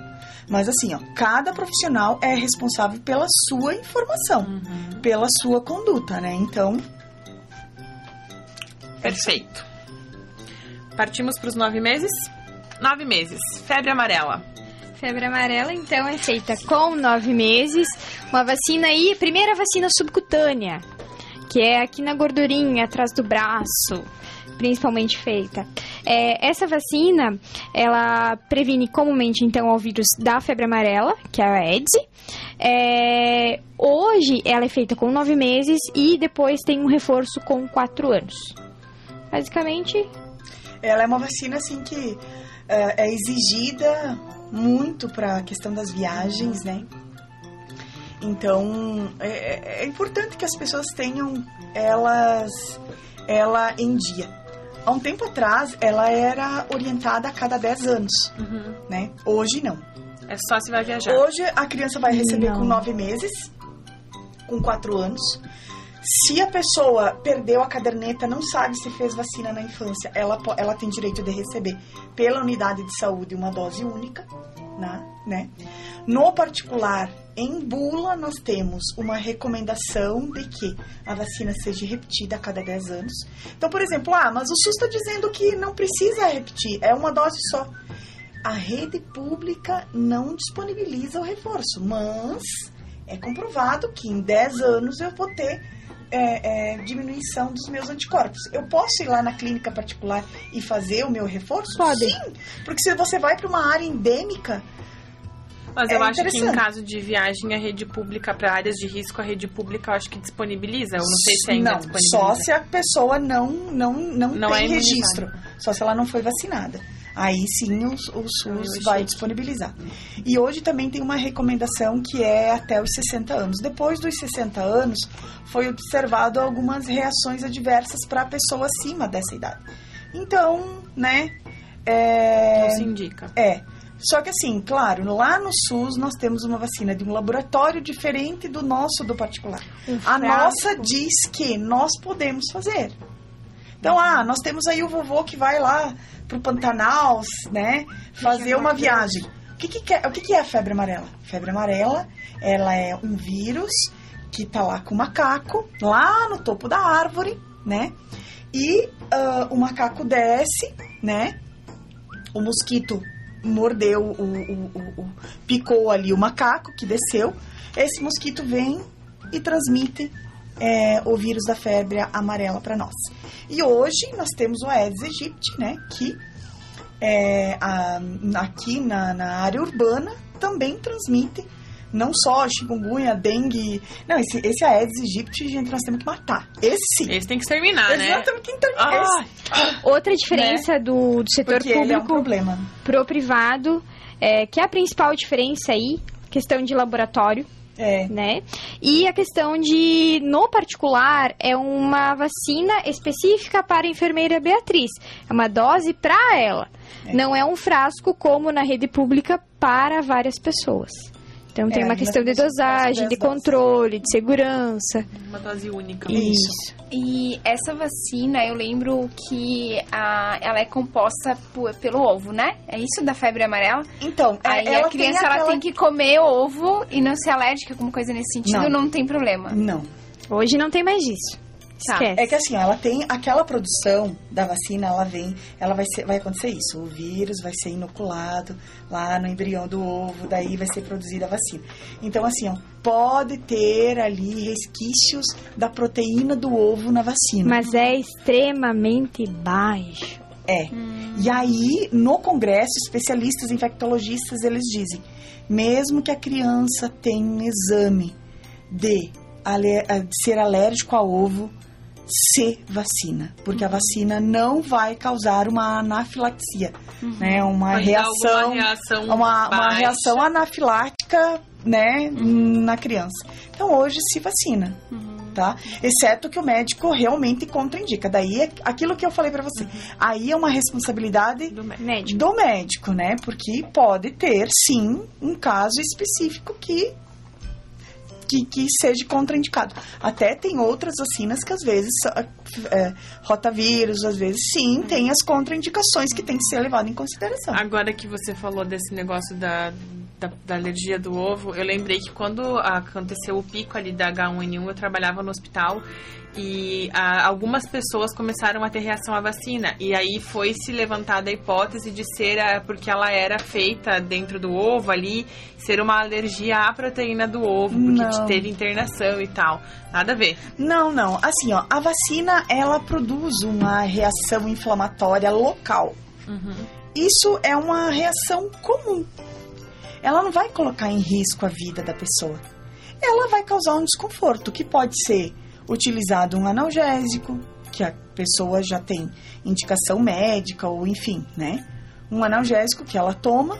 Mas assim, ó, cada profissional é responsável pela sua informação, uhum. pela sua conduta, né? Então. Perfeito. Partimos para os nove meses? Nove meses. Febre amarela. Febre amarela, então, é feita com nove meses. Uma vacina aí, primeira vacina subcutânea, que é aqui na gordurinha, atrás do braço principalmente feita. É, essa vacina, ela previne comumente, então, o vírus da febre amarela, que é a AIDS. É, hoje, ela é feita com nove meses e depois tem um reforço com quatro anos. Basicamente... Ela é uma vacina, assim, que é, é exigida muito para a questão das viagens, né? Então, é, é, importante que as pessoas tenham elas ela em dia. Há um tempo atrás, ela era orientada a cada 10 anos, uhum. né? Hoje, não. É só se vai viajar. Hoje, a criança vai receber não. com 9 meses, com 4 anos. Se a pessoa perdeu a caderneta, não sabe se fez vacina na infância, ela, ela tem direito de receber pela unidade de saúde uma dose única, né? Né? No particular, em bula, nós temos uma recomendação de que a vacina seja repetida a cada 10 anos. Então, por exemplo, ah, mas o SUS está dizendo que não precisa repetir, é uma dose só. A rede pública não disponibiliza o reforço, mas é comprovado que em 10 anos eu vou ter é, é, diminuição dos meus anticorpos. Eu posso ir lá na clínica particular e fazer o meu reforço? Pode. Sim, porque se você vai para uma área endêmica, Mas É eu acho que em caso de viagem, a rede pública para áreas de risco, a rede pública eu acho que disponibiliza. Eu não sei se ainda não, disponibiliza. só se a pessoa não não não, Não tem é registro, só se ela não foi vacinada. Aí sim o, o SUS vai disponibilizar. E hoje também tem uma recomendação que é até os 60 anos. Depois dos 60 anos, foi observado algumas reações adversas para a pessoa acima dessa idade. Então, né? é, Não se indica. é. Só que assim, claro, lá no SUS nós temos uma vacina de um laboratório diferente do nosso do particular. Um A nossa diz que nós podemos fazer. Então, ah, nós temos aí o vovô que vai lá pro Pantanal, né, fazer uma viagem. O que que, quer- o que que é a febre amarela? Febre amarela, ela é um vírus que tá lá com o macaco, lá no topo da árvore, né? E ah, o macaco desce, né? O mosquito mordeu, o, o- o- picou ali o macaco que desceu. Esse mosquito vem e transmite é, o vírus da febre amarela para nós. E hoje nós temos o Aedes aegypti, né? Que é, a- aqui na, na área urbana também transmite não só chikungunya, dengue. Não, esse, esse Aedes aegypti, gente, nós temos que matar. Esse sim. Esse tem que exterminar, né? Exatamente, quem tem Ah, Outra diferença do, do setor Porque ele é um público problema. pro privado, é, que é a principal diferença aí, questão de laboratório, É. né? E a questão de, no particular, é uma vacina específica para a enfermeira Beatriz. É uma dose para ela. Não é um frasco como na rede pública para várias pessoas. Então tem É, uma nós questão de dosagem, de controle, de segurança. uma dose única. Isso. E essa vacina, eu lembro que a, ela é composta por- pelo ovo, né? É isso da febre amarela? Então, é, Aí ela a criança tem ela aquela... tem que comer ovo e não ser alérgica, alguma coisa nesse sentido, Não. não, tem problema. Não. Hoje não tem mais isso. Tá. Esquece. É que assim, ela tem aquela produção da vacina, ela vem, ela vai ser, vai acontecer isso. O vírus vai ser inoculado lá no embrião do ovo, daí vai ser produzida a vacina. Então assim, ó, pode ter ali resquícios da proteína do ovo na vacina. Mas é extremamente baixo. É. E aí, no congresso, especialistas infectologistas, eles dizem, mesmo que a criança tenha um exame de, de ser alérgico a ovo, se vacina, porque a vacina não vai causar uma anafilaxia, né? Uma dar reação, reação uma, uma reação anafilática, né, na criança. Então hoje se vacina, tá? Exceto que o médico realmente contraindica. Daí é aquilo que eu falei pra você. Aí é uma responsabilidade do. Médico. do médico, né? Porque pode ter, sim, um caso específico que, que, que seja contraindicado. Até tem outras vacinas que às vezes, é, rotavírus, às vezes sim, tem as contraindicações que tem que ser levado em consideração. Agora que você falou desse negócio da, da, da alergia do ovo, eu lembrei que quando aconteceu o pico ali da H1N1, eu trabalhava no hospital e ah, algumas pessoas começaram a ter reação à vacina. E aí foi se levantada a hipótese de ser ah, porque ela era feita dentro do ovo ali, ser uma alergia à proteína do ovo, porque Não. teve internação e tal. Nada a ver. Não, não. Assim, ó, a vacina ela produz uma reação inflamatória local. Isso é uma reação comum. Ela não vai colocar em risco a vida da pessoa. Ela vai causar um desconforto, que pode ser utilizado um analgésico, que a pessoa já tem indicação médica ou enfim, né? Um analgésico que ela toma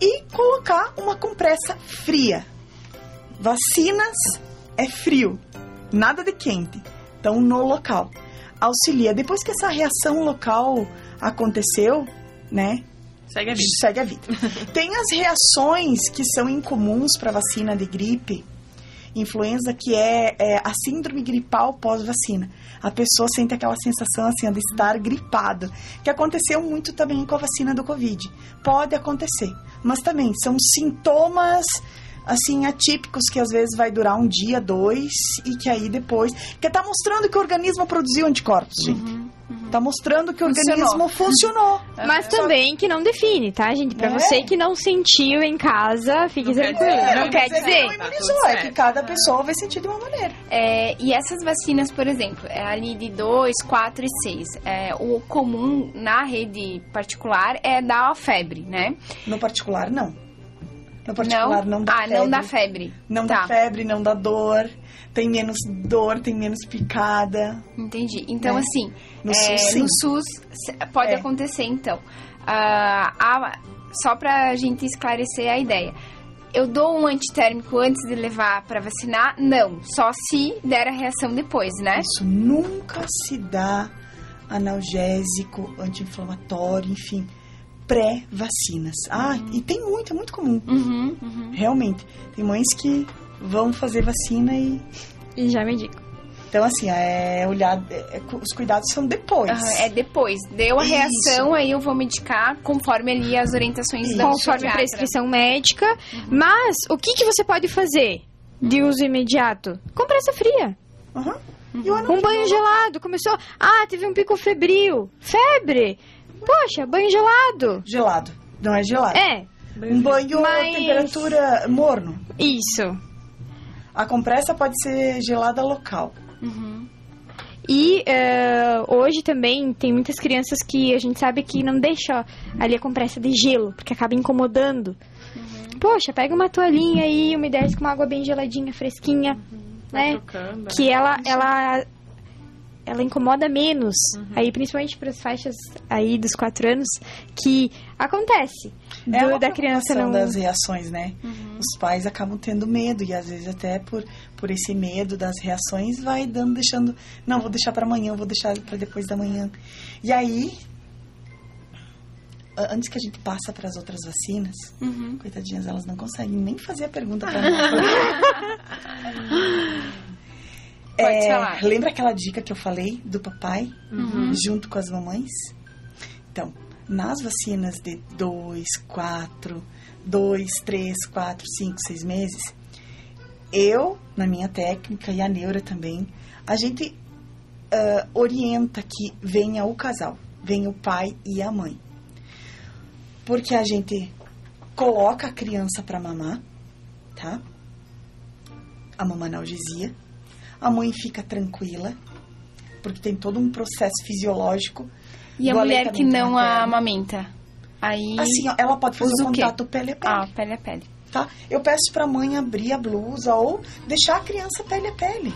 e colocar uma compressa fria. Vacinas é frio, nada de quente. Então, no local. Auxilia. Depois que essa reação local aconteceu, né? Segue a vida. Segue a vida. Tem as reações que são incomuns para vacina de gripe. influenza, que é, é a síndrome gripal pós-vacina. A pessoa sente aquela sensação assim de estar gripado, que aconteceu muito também com a vacina do Covid. Pode acontecer, mas também são sintomas assim atípicos que às vezes vai durar um dia, dois e que aí depois, que tá mostrando que o organismo produziu anticorpos, gente. Tá mostrando que o Funcionou. organismo funcionou. Mas também que não define, tá, gente? Pra É. você que não sentiu em casa, fique Não tranquilo. não né? quer é dizer. Não Tá imunizou, tudo é que cada pessoa vai sentir de uma maneira. É, e essas vacinas, por exemplo, é ali de 2, 4 e 6. É, o comum na rede particular é dar febre, né? No particular, não. No particular, não, dá ah, febre. não dá febre. Não tá. dá febre, não dá dor. Tem menos dor, tem menos picada. Entendi. Então, É. assim, No é, SUS, no SUS pode É. acontecer, então. Ah, a- só pra gente esclarecer a ideia. Eu dou um antitérmico antes de levar pra vacinar? Não. Só se der a reação depois, né? Isso nunca se dá analgésico, anti-inflamatório, enfim, pré-vacinas. Ah, e tem muito, é muito comum. Uhum, uhum. Realmente. Tem mães que vão fazer vacina e. E já me digo. Então, assim, é olhar. é- é os cuidados são depois. Aham, é depois. Deu a Isso. reação, aí eu vou medicar conforme ali as orientações Isso. da Conforme a prescrição médica. Mas o que, que você pode fazer de uso imediato? Compressa fria. O anel Um banho gelado. Começou. Ah, teve um pico febril. Febre. Poxa, banho gelado. gelado. Não é gelado. É, Um banho Mas- temperatura morno. isso. A compressa pode ser gelada local. Uhum. E eh, hoje também tem muitas crianças que a gente sabe que não deixa ali a compressa de gelo, porque acaba incomodando. Poxa, pega uma toalhinha aí, umedece com uma água bem geladinha, fresquinha, né? Trocando. Que ela, ela, ela incomoda menos. Aí, principalmente para as faixas aí dos quatro anos, que acontece do- É uma da criança não. das reações, né? Os pais acabam tendo medo e às vezes até por, por esse medo das reações vai dando, deixando, não, vou deixar para amanhã, vou deixar para depois da manhã. E aí, antes que a gente passa para as outras vacinas, Uhum. coitadinhas, elas não conseguem nem fazer a pergunta para nós. Pode falar. lembra aquela dica que eu falei do papai Uhum. junto com as mamães? Então, nas vacinas de 2, 4, 2, 3, 4, 5, 6 meses, eu, na minha técnica e a neura também, a gente ah, orienta que venha o casal, venha o pai e a mãe. Porque a gente coloca a criança para mamar, tá? A mamanalgesia. A mãe fica tranquila, porque tem todo um processo fisiológico. E a mulher que não materno. amamenta? Aí. Assim, ó, ela pode fazer o contato pele a pele, Ah, pele a pele. tá? Eu peço pra mãe abrir a blusa ou deixar a criança pele a pele.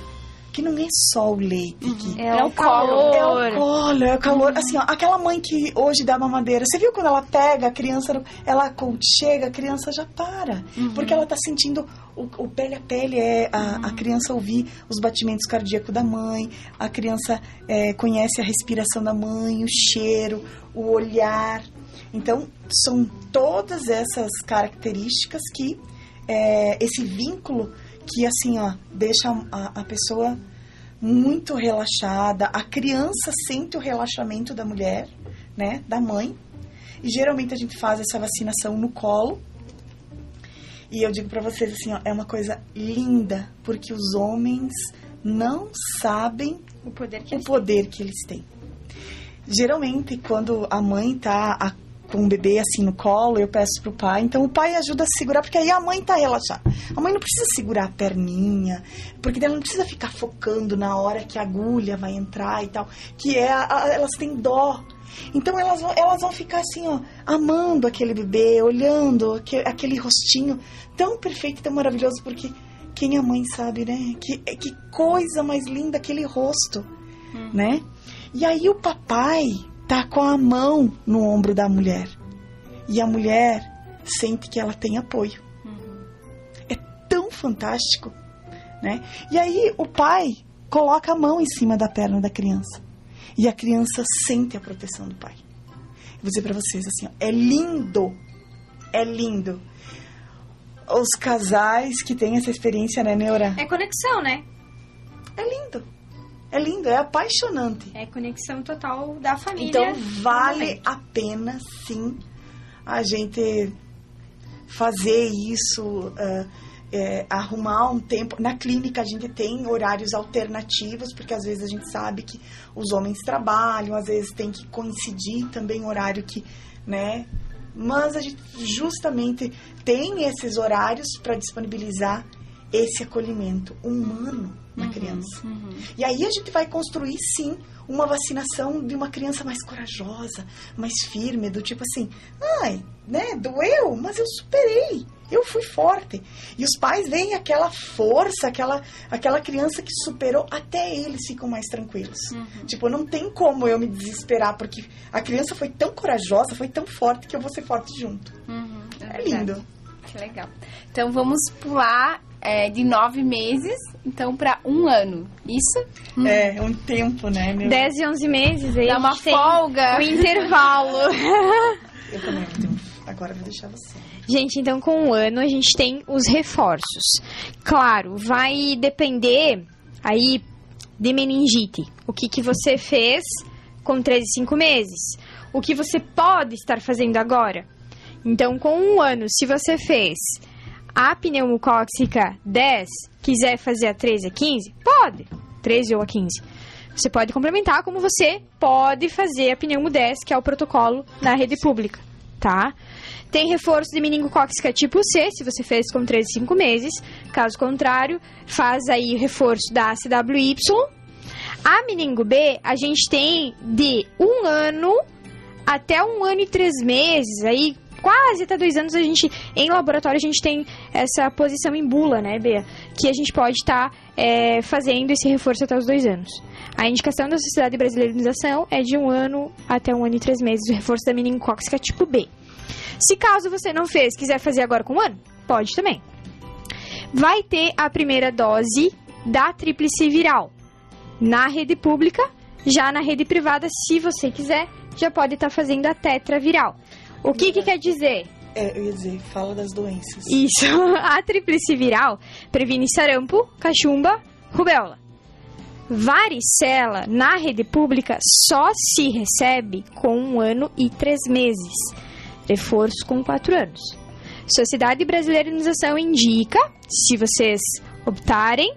Que não é só o leite que... É, É o o calor. É o colo, é o calor. Assim, ó, aquela mãe que hoje dá mamadeira, você viu quando ela pega a criança, ela chega, a criança já para. Porque ela tá sentindo o, o pele a pele, é a, a criança ouvir os batimentos cardíacos da mãe, a criança é, conhece a respiração da mãe, o cheiro, o olhar. Então, são todas essas características que, é, esse vínculo que, assim, ó, deixa a, a pessoa muito relaxada. A criança sente o relaxamento da mulher, né, da mãe. E geralmente a gente faz essa vacinação no colo. E eu digo pra vocês assim, ó, é uma coisa linda, porque os homens não sabem O poder que o poder que eles têm. Geralmente, quando a mãe tá com o bebê assim no colo, eu peço pro pai, então o pai ajuda a segurar, porque aí a mãe tá relaxada. A mãe não precisa segurar a perninha, porque ela não precisa ficar focando na hora que a agulha vai entrar e tal, que é a- a- elas têm dó. Então elas vão, elas vão ficar assim, ó, amando aquele bebê, olhando aque- aquele rostinho tão perfeito, tão maravilhoso, porque quem é mãe sabe, né? Que, que coisa mais linda aquele rosto, né? E aí o papai tá com a mão no ombro da mulher. E a mulher sente que ela tem apoio. É tão fantástico, né? E aí o pai coloca a mão em cima da perna da criança. E a criança sente a proteção do pai. Eu vou dizer pra vocês assim, ó, é lindo. É lindo. os casais que têm essa experiência, né, Neura? É conexão, né? É lindo. É lindo, é apaixonante. É conexão total da família. Então vale a pena, sim, a gente fazer isso, ah, é, arrumar um tempo. Na clínica a gente tem horários alternativos, porque às vezes a gente sabe que os homens trabalham, às vezes tem que coincidir também o horário que, né? Mas a gente justamente tem esses horários para disponibilizar esse acolhimento humano na criança. E aí a gente vai construir sim uma vacinação de uma criança mais corajosa, mais firme, do tipo assim, ai, né, doeu, mas eu superei. Eu fui forte. E os pais veem aquela força, aquela, aquela criança que superou, até eles ficam mais tranquilos. Tipo, não tem como eu me desesperar, porque a criança foi tão corajosa, foi tão forte, que eu vou ser forte junto. Uhum, É verdade. lindo. Que legal. Então vamos pular é, de nove meses, então, para um ano. Isso? É, um tempo, né, meu? 10 e 11 meses aí. Dá uma folga. O intervalo. Eu também um- Agora eu vou deixar você. Gente, então com um ano a gente tem os reforços. Claro, vai depender aí de meningite. O que, que você fez com 3 e 5 meses. O que você pode estar fazendo agora. Então, com um ano, se você fez a pneumocóxica 10, quiser fazer a 13 a 15, pode. 13 ou a 15. Você pode complementar como você pode fazer a pneumo 10, que é o protocolo na rede pública, tá? Tem reforço de meningocócica tipo C, se você fez com 3 e 5 meses. Caso contrário, faz aí o reforço da ACWY. A meningo B, a gente tem de um ano até um ano e três meses, aí quase até dois anos a gente, em laboratório, a gente tem essa posição em bula, né, Bea? Que a gente pode estar é, fazendo esse reforço até os dois anos. A indicação da Sociedade Brasileira de Imunização é de um ano até um ano e três meses, o reforço da meningocócica tipo B. Se caso você não fez, quiser fazer agora com um ano, pode também. Vai ter a primeira dose da tríplice viral na rede pública, já na rede privada, se você quiser, já pode estar fazendo a tetraviral. O que, que quer dizer? É, eu ia dizer, fala das doenças. Isso, a tríplice viral previne sarampo, cachumba, rubéola. Varicela, na rede pública, só se recebe com um ano e três meses. Reforço com quatro anos. Sociedade Brasileira de Imunização indica, se vocês optarem,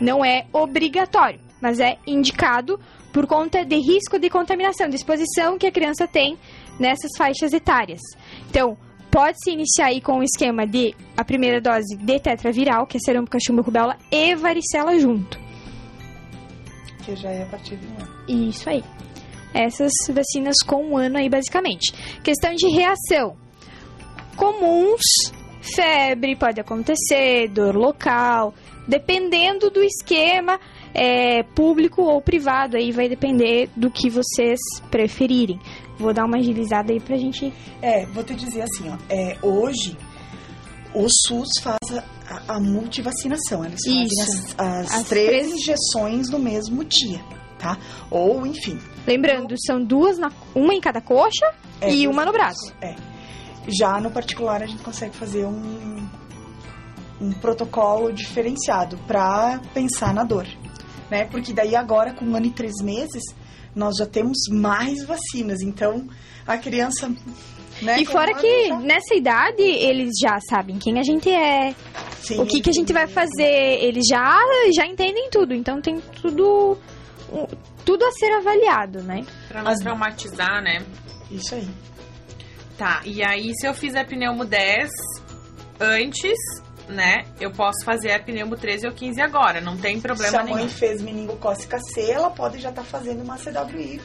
não é obrigatório, mas é indicado por conta de risco de contaminação, de exposição que a criança tem nessas faixas etárias. Então, pode-se iniciar aí com o esquema de a primeira dose de tetraviral, que é sarampo, cachumba, rubéola e varicela junto. Que já é a partir de um ano. Isso aí. Essas vacinas com um ano aí, basicamente. Questão de reação. Comuns, febre pode acontecer, dor local, dependendo do esquema é, público ou privado, aí vai depender do que vocês preferirem. Vou dar uma agilizada aí pra gente. É, vou te dizer assim, ó. É, hoje, o SUS faz a, a multivacinação. Eles fazem Isso. as, as As três três- injeções no mesmo dia, tá? Ou, enfim. Lembrando, são duas, na, uma em cada coxa é, e uma no braço. É. Já no particular, a gente consegue fazer um, um protocolo diferenciado para pensar na dor, né? Porque daí agora, com um ano e três meses, nós já temos mais vacinas. Então, a criança... Né, E fora que já- nessa idade eles já sabem quem a gente é, Sim, o que, que a gente vai fazer, eles já, já entendem tudo, então tem tudo um, tudo a ser avaliado, né? Pra não As- traumatizar, né? Isso aí. Tá, e aí se eu fizer pneumo 10 antes, né? Eu posso fazer a pneumo 13 ou 15 agora, não tem Se problema a mãe nenhum. fez meningocócica C, ela pode já estar fazendo uma CWY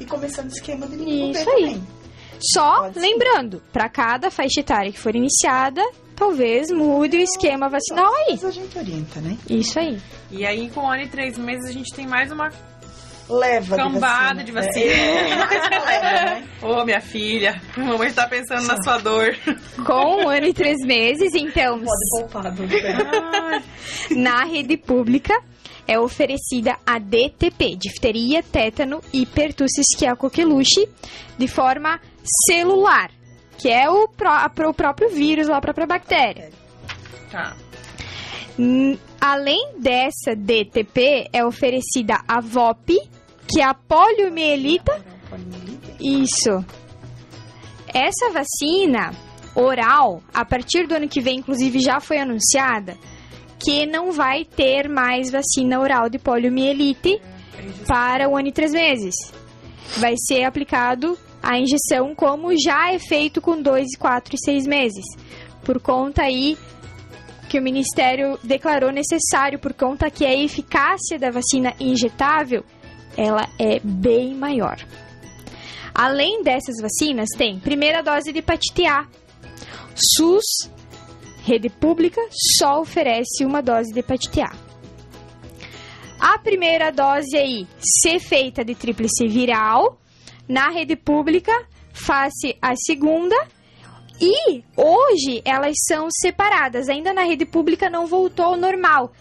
e começando o esquema de meningo B Isso aí. também. Só Pode lembrando, para cada faixa etária que for iniciada, talvez mude o esquema vacinal aí. Mas a gente orienta, né? Isso aí. E aí com um ano e três meses a gente tem mais uma Leva cambada de de vacina. vacina. É, mais uma leva, né? Ô, minha filha, a mamãe tá pensando na sua dor. Com um ano e três meses, então, Pode poupar, doutora. na rede pública é oferecida a DTP, difteria, tétano e pertussis, que é a coqueluche, de forma celular, que é o, pró- a- o próprio vírus, lá, a própria bactéria. Tá. Além dessa DTP, é oferecida a VOP, que é a poliomielita. Isso. Essa vacina oral, a partir do ano que vem, inclusive já foi anunciada, que não vai ter mais vacina oral de poliomielite para o ano e três meses. Vai ser aplicado a injeção como já é feito com dois, quatro e seis meses. Por conta aí que o Ministério declarou necessário, por conta que a eficácia da vacina injetável, ela é bem maior. Além dessas vacinas, tem primeira dose de hepatite A. SUS, rede pública, só oferece uma dose de hepatite A. A primeira dose aí, ser feita de tríplice viral, na rede pública, face a segunda. E hoje elas são separadas, ainda na rede pública não voltou ao normal.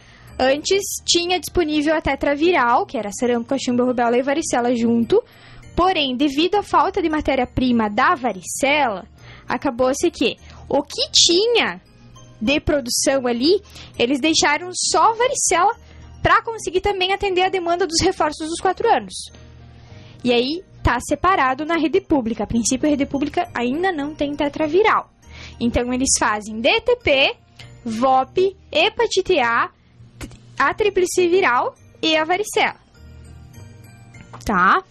Antes tinha disponível a tetraviral, que era sarampo, cachumba, rubéola e varicela junto. Porém, devido à falta de matéria-prima da varicela, acabou-se que o que tinha de produção ali, eles deixaram só varicela para conseguir também atender a demanda dos reforços dos quatro anos. E aí tá separado na rede pública. A princípio, a rede pública ainda não tem tetraviral. Então, eles fazem DTP, VOP, hepatite A, a tríplice viral e a varicela. Tá?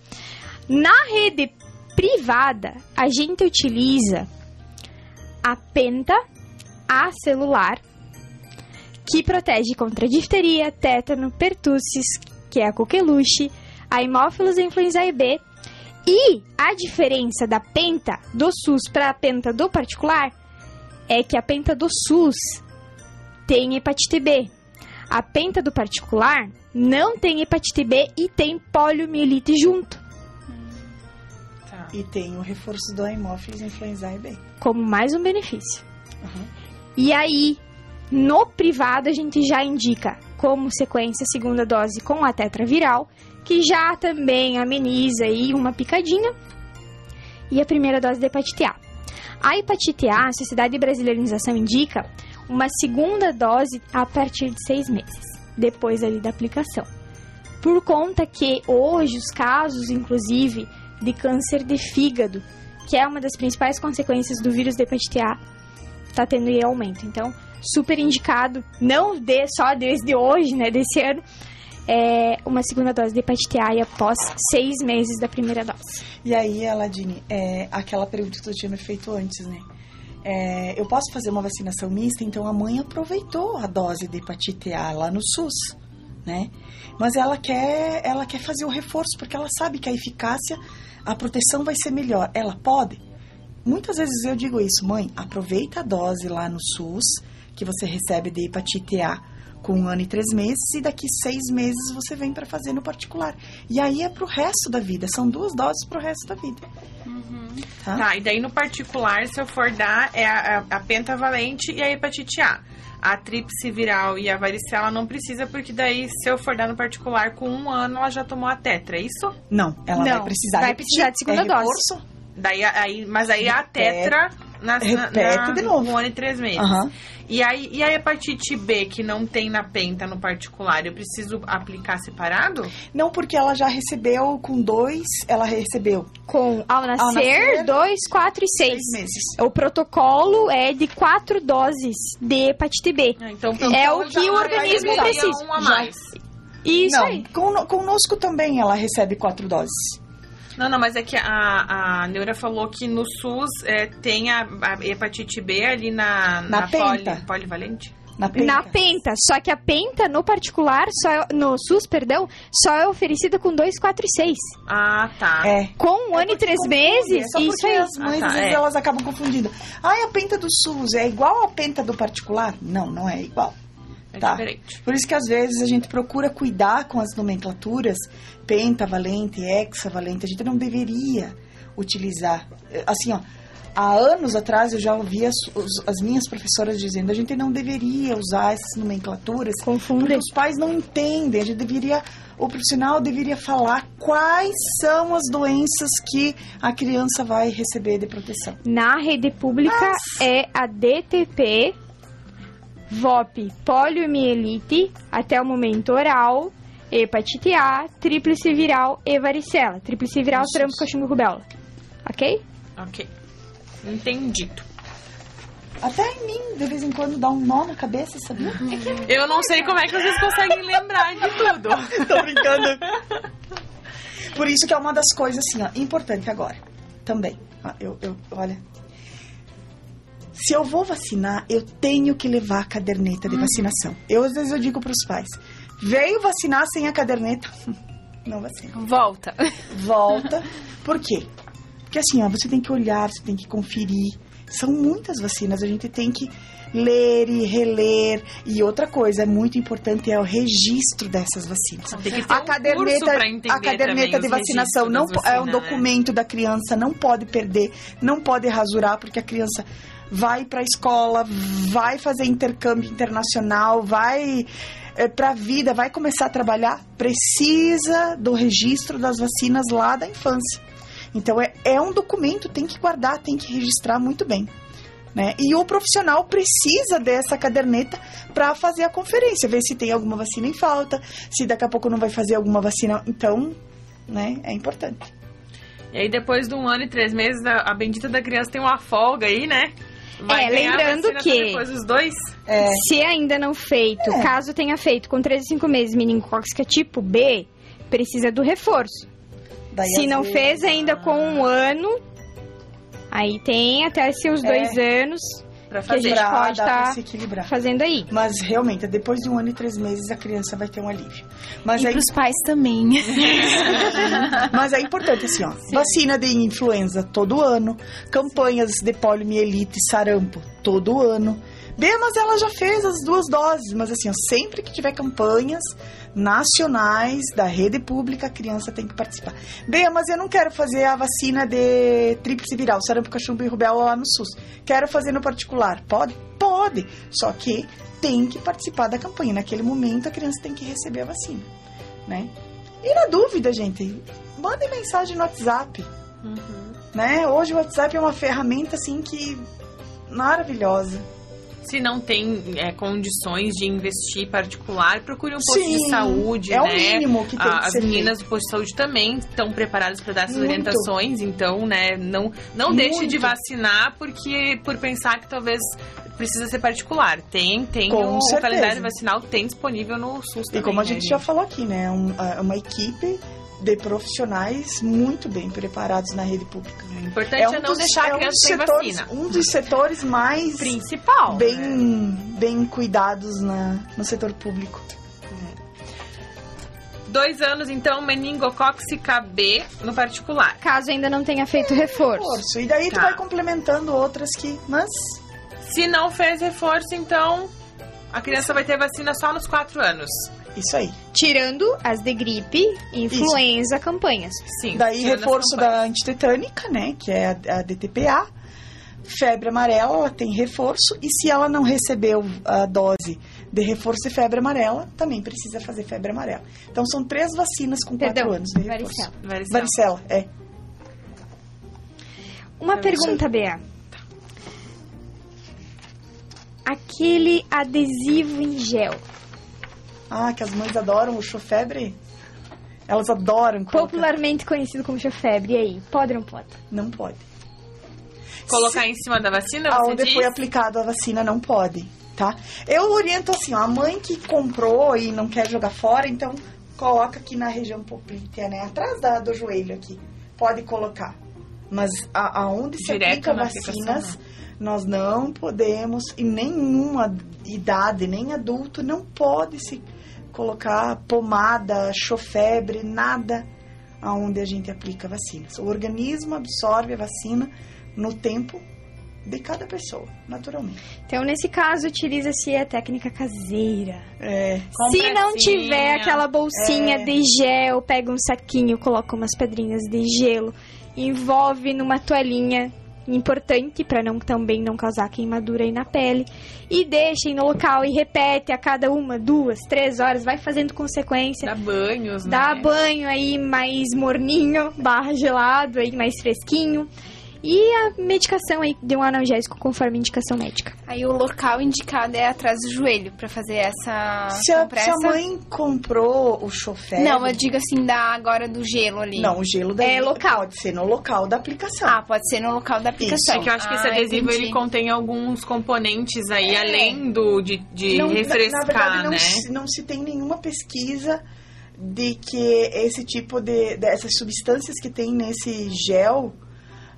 Na rede privada, a gente utiliza a penta acelular, que protege contra difteria, tétano, pertussis, que é a coqueluche, a hemófilos e influenza B. E a diferença da penta do SUS para a penta do particular é que a penta do SUS tem hepatite B. A penta do particular não tem hepatite B e tem poliomielite junto, Tá. E tem o reforço do Haemophilus influenzae B. como mais um benefício. Uhum. E aí, no privado, a gente já indica como sequência a segunda dose com a tetraviral, que já também ameniza aí uma picadinha, e a primeira dose da hepatite A. A hepatite A, a Sociedade de Brasileirização indica uma segunda dose a partir de seis meses, depois ali da aplicação. Por conta que hoje os casos, inclusive, de câncer de fígado, que é uma das principais consequências do vírus da hepatite A, tá tendo aí aumento. Então, super indicado, não de, só desde hoje, né, desse ano, é uma segunda dose de hepatite A e após seis meses da primeira dose. E aí, Aladine, é aquela pergunta que tu tinha me feito antes, né? É, eu posso fazer uma vacinação mista, então a mãe aproveitou a dose de hepatite A lá no SUS, né? Mas ela quer, ela quer fazer o reforço porque ela sabe que a eficácia, a proteção vai ser melhor. Ela pode? Muitas vezes eu digo isso, mãe, aproveita a dose lá no SUS que você recebe de hepatite A com um ano e três meses e daqui seis meses você vem para fazer no particular. E aí é pro resto da vida, são duas doses pro resto da vida. Tá? Tá, e daí no particular, se eu for dar, é a, a, a pentavalente e a hepatite A. A tríplice viral e a varicela não precisa, porque daí, se eu for dar no particular, com um ano, ela já tomou a tetra, é isso? Não, ela vai Não, precisar vai repetir. precisar de segunda é dose. Daí, aí, mas aí a tetra na, na, Repete na, de novo. com um ano e três meses. Aham. E, aí, e a hepatite B, que não tem na penta no particular, eu preciso aplicar separado? Não, porque ela já recebeu com dois, ela recebeu Com ao nascer, nascer, 2, 4 e 6. seis meses. O protocolo é de quatro doses de hepatite B. Ah, Então, É então o que já- o já organismo precisa. Um a Já. mais. Isso não, aí. con- conosco também ela recebe quatro doses. Não, não, mas é que a, a Neura falou que no SUS é, tem a, a hepatite B ali na, Na poli- penta. polivalente. Na penta. Na penta, só que a penta no particular, só é- no SUS, perdão, só é oferecida com 2, 4 e 6. Ah, tá. É. Com um É ano e três confunde, meses, é só isso porque aí. as mães Ah, tá, às vezes é. elas acabam confundindo. Ah, a penta do SUS é igual a penta do particular? Não, não é igual. É tá. diferente. Por isso que às vezes a gente procura cuidar com as nomenclaturas pentavalente, hexavalente. A gente não deveria utilizar. Assim, ó, há anos atrás eu já ouvi as, as minhas professoras dizendo a gente não deveria usar essas nomenclaturas Confunde. porque os pais não entendem. A gente deveria, o profissional deveria falar quais são as doenças que a criança vai receber de proteção. Na rede pública é a DTP, VOP, poliomielite, até o momento oral, hepatite A, tríplice viral e varicela. Tríplice viral, sarampo, cachumba e rubéola. Ok? Ok. Entendido. Até em mim, de vez em quando, dá um nó na cabeça, sabia? Eu não sei como é que vocês conseguem lembrar de tudo. Tô brincando. Por isso que é uma das coisas, assim, ó, importante agora. Também. Ó, Eu, eu, olha. Se eu vou vacinar, eu tenho que levar a caderneta de vacinação. Eu, às vezes, eu digo pros pais: veio vacinar sem a caderneta? Não vacina. Volta. Volta. Por quê? Porque assim, ó, você tem que olhar, você tem que conferir. São muitas vacinas, a gente tem que ler e reler. E outra coisa, é muito importante, é o registro dessas vacinas. Tem que ter A um caderneta, a caderneta de os vacinação não é um né? documento da criança, não pode perder, não pode rasurar, porque a criança vai para a escola, vai fazer intercâmbio internacional, vai para a vida, vai começar a trabalhar, precisa do registro das vacinas lá da infância. Então é, é um documento, tem que guardar, tem que registrar muito bem. Né? E o profissional precisa dessa caderneta para fazer a conferência, ver se tem alguma vacina em falta, se daqui a pouco não vai fazer alguma vacina. Então, né, é importante. E aí, depois de um ano e três meses, a, a bendita da criança tem uma folga aí, né? É, ganhar a lembrando que- Depois dos dois. É, Se ainda não feito, É. caso tenha feito com 3 e 5 meses meningocócica tipo B, precisa do reforço. daí Se não vezes- fez ainda com um ano, aí tem até seus É. dois anos Pra que a fazer. gente Pra- pode estar se equilibrar. fazendo aí. Mas realmente, depois de um ano e três meses, a criança vai ter um alívio. Mas E é, pros pais também. mas é importante assim, ó. Vacina de influenza todo ano, campanhas de poliomielite, sarampo todo ano. Bem, mas ela já fez as duas doses, mas assim, ó, sempre que tiver campanhas nacionais da rede pública, a criança tem que participar. Bem, mas eu não quero fazer a vacina de tríplice viral, sarampo, cachumba e rubéola lá no SUS. Quero fazer no particular. Pode? Pode. Só que tem que participar da campanha. Naquele momento, a criança tem que receber a vacina, né? E na dúvida, gente, mandem mensagem no WhatsApp, né? Hoje o WhatsApp é uma ferramenta, assim, que maravilhosa. Se não tem é, condições de investir particular, procure um posto Sim, de saúde, é o né? mínimo que tem que as meninas do posto de saúde também estão preparadas para dar essas Muito. orientações, então, né, não, não deixe de Muito. vacinar porque por pensar que talvez precisa ser particular. Tem, tem Com o, o certeza. calendário vacinal tem disponível no SUS E também. como a né, gente já falou aqui, né? um- é uma equipe de profissionais muito bem preparados na rede pública. O importante é, não dos- deixar é a um criança dos sem setores, vacina. Um dos setores mais Principal. bem, né? bem cuidados na, no setor público. Dois anos, então, meningocóxica B no particular. Caso ainda não tenha feito reforço. Reforço. E daí tu Tá. vai complementando outras que. Mas Se não fez reforço, então a criança vai ter vacina só nos quatro anos. Isso aí. Tirando as de gripe, influenza, campanhas. Sim. Daí reforço da antitetânica, né? Que é a, a DTPA. Febre amarela, ela tem reforço. E se ela não recebeu a dose de reforço de febre amarela, também precisa fazer febre amarela. Então são três vacinas com quatro Perdão, anos de reforço. varicela. Varicela. Varicela, é. Uma É pergunta, Bea. Aquele adesivo em gel, Ah, que as mães adoram o chofebre. Elas adoram colocar. popularmente conhecido como chofebre, e aí? Pode ou não pode? Não pode. Colocar em cima da vacina, você Aonde diz? foi aplicado a vacina não pode, tá? Eu oriento assim, ó, a mãe que comprou e não quer jogar fora, então coloca aqui na região poplítea, né? Atrás da, do joelho aqui. Pode colocar. Mas a, aonde se Direto aplica vacinas, nós não podemos, em nenhuma idade, nem adulto, não pode se colocar pomada, chofebre, nada aonde a gente aplica vacinas. O organismo absorve a vacina no tempo de cada pessoa, naturalmente. Então, nesse caso, utiliza-se a técnica caseira. É, Se não Compressinha. tiver aquela bolsinha É. de gel, pega um saquinho, coloca umas pedrinhas de gelo, envolve numa toalhinha importante para não também não causar queimadura aí na pele e deixem no local e repete a cada uma, duas, três horas, vai fazendo consequência. Dá banhos, Dá né? banho aí mais morninho, barra gelado aí mais fresquinho. E a medicação aí de um analgésico conforme indicação médica. Aí o local indicado é atrás do joelho pra fazer essa Se a, compressa. se a mãe comprou o chofer... Não, eu digo assim da agora do gelo ali. Não, o gelo daí É local. pode ser no local da aplicação. Ah, pode ser no local da aplicação. É que eu acho que esse Ah, adesivo entendi. ele contém alguns componentes aí, É. além do de, de Não, na- refrescar, na, verdade, não, né? se, não se tem nenhuma pesquisa de que esse tipo de dessas substâncias que tem nesse gel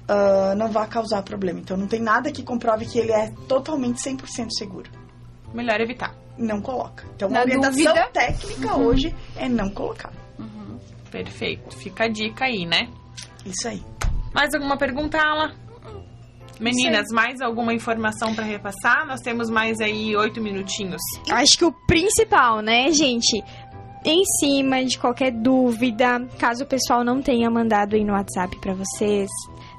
ah, não vai causar problema. Então não tem nada que comprove que ele é totalmente 100% seguro. Melhor evitar. Não coloca. Então Na a orientação dúvida- técnica hoje é não colocar. Perfeito. Fica a dica aí, né? Isso aí. Mais alguma pergunta, Ala? Meninas, mais alguma informação para repassar? Nós temos mais aí oito minutinhos. Acho que o principal, né, gente? Em cima de qualquer dúvida, caso o pessoal não tenha mandado aí no WhatsApp pra vocês,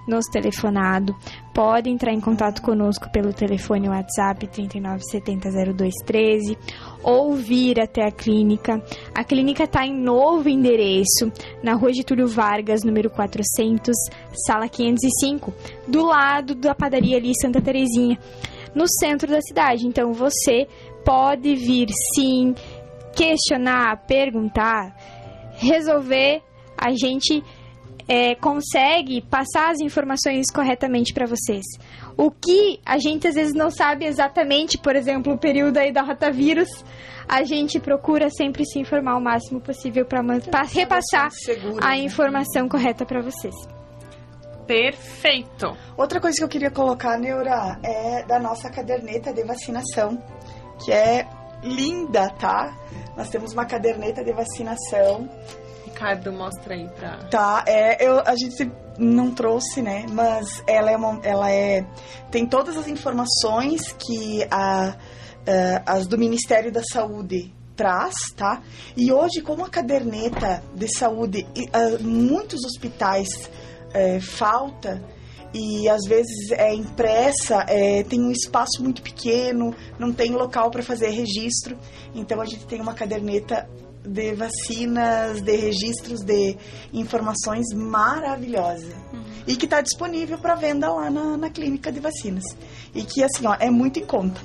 nos telefonado, pode entrar em contato conosco pelo telefone WhatsApp 39700213 ou vir até a clínica. A clínica está em novo endereço, na Rua Getúlio Vargas, número 400, sala 505, do lado da padaria ali Santa Terezinha, no centro da cidade. Então você pode vir sim, questionar, perguntar, resolver. A gente é, consegue passar as informações corretamente para vocês. O que a gente às vezes não sabe exatamente, por exemplo, o período aí da rotavírus, a gente procura sempre se informar o máximo possível para repassar Seguras, a né? informação correta para vocês. Perfeito. Outra coisa que eu queria colocar, Neura, é da nossa caderneta de vacinação, que é linda, tá? Nós temos uma caderneta de vacinação, Ricardo, mostra aí pra. tá? É, eu, a gente não trouxe, né? Mas ela é, uma, ela é tem todas as informações que a, eh, as do Ministério da Saúde traz, tá? E hoje, como a caderneta de saúde, e, ah, muitos hospitais eh, falta e às vezes é impressa, é, tem um espaço muito pequeno, não tem local para fazer registro. Então a gente tem uma caderneta de vacinas, de registros de informações maravilhosa. E que está disponível para venda lá na, na clínica de vacinas. E que assim, ó, é muito em conta.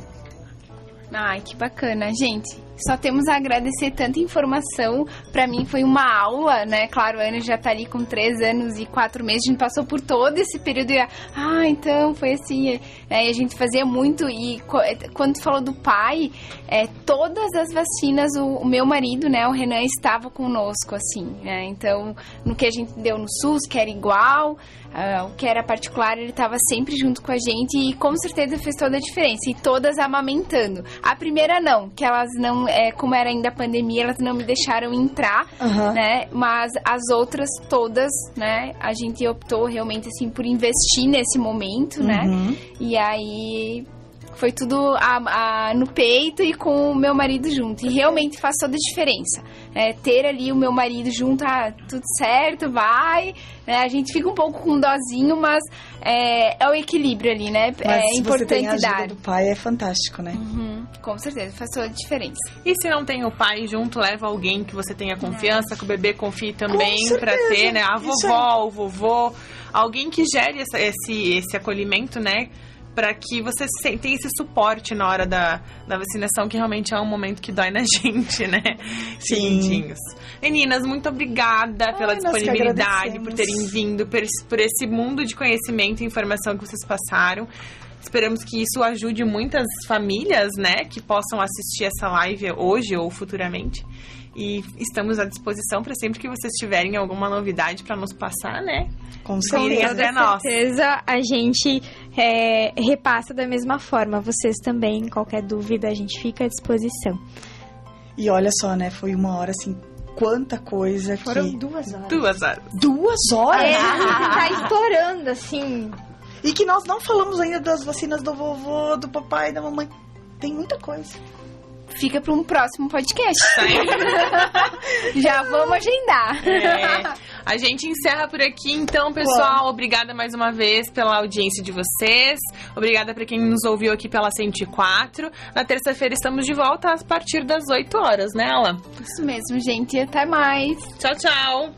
Ai, que bacana, gente. Só temos a agradecer tanta informação. Pra mim foi uma aula, né? Claro, a Ana já tá ali com três anos e quatro meses. A gente passou por todo esse período e, ah, então foi assim. É, e a gente fazia muito. E é, quando tu falou do pai, é, todas as vacinas, o, o meu marido, né, o Renan, estava conosco, assim, né? Então, no que a gente deu no SUS, que era igual, ah, o que era particular, ele estava sempre junto com a gente e com certeza fez toda a diferença. E todas amamentando. A primeira não, que elas não, é, como era ainda a pandemia, elas não me deixaram entrar, Aham. né? Mas as outras todas, né? A gente optou realmente assim por investir nesse momento, né? Uhum. E aí foi tudo a- a- no peito e com o meu marido junto. E realmente faz toda a diferença. Né? ter ali o meu marido junto, ah, tudo certo, vai. né? A gente fica um pouco com dozinho, mas é, é o equilíbrio ali, né? Mas é se você tem a importante ajuda dar. do pai, é fantástico, né? Uhum, com certeza, faz toda a diferença. E se não tem o pai junto, leva alguém que você tenha confiança, que o bebê confie também certeza. ter, né? A Isso vovó, o vovô, alguém que gere essa- esse, esse acolhimento, né? Pra que você tenha esse suporte na hora da, da vacinação, que realmente é um momento que dói na gente, né? Sim. Meninas, muito obrigada pela Ai, que disponibilidade, por terem vindo, por esse, por esse mundo de conhecimento e informação que vocês passaram. Esperamos que isso ajude muitas famílias, né, que possam assistir essa live hoje ou futuramente. E estamos à disposição para sempre que vocês tiverem alguma novidade para nos passar, né? Com Com certeza. até toda nós. certeza a gente é, repassa da mesma forma. Vocês também, qualquer dúvida, a gente fica à disposição. E olha só, né? Foi uma hora assim, quanta coisa Foram que. duas horas. Duas horas. Duas horas? É, tá estourando, assim. E que nós não falamos ainda das vacinas do vovô, do papai, da mamãe. Tem muita coisa. Fica para um próximo podcast. Tá? Já vamos agendar. É. A gente encerra por aqui, então, pessoal. Obrigada mais uma vez pela audiência de vocês. Obrigada para quem nos ouviu aqui pela 104. Na terça-feira estamos de volta a partir das 8 horas, né, Ela? Isso mesmo, gente. Até mais. Tchau, tchau.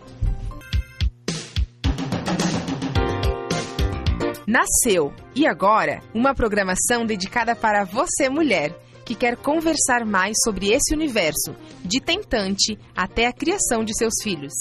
Nasceu e agora uma programação dedicada para você, mulher, que quer conversar mais sobre esse universo, de tentante até a criação de seus filhos.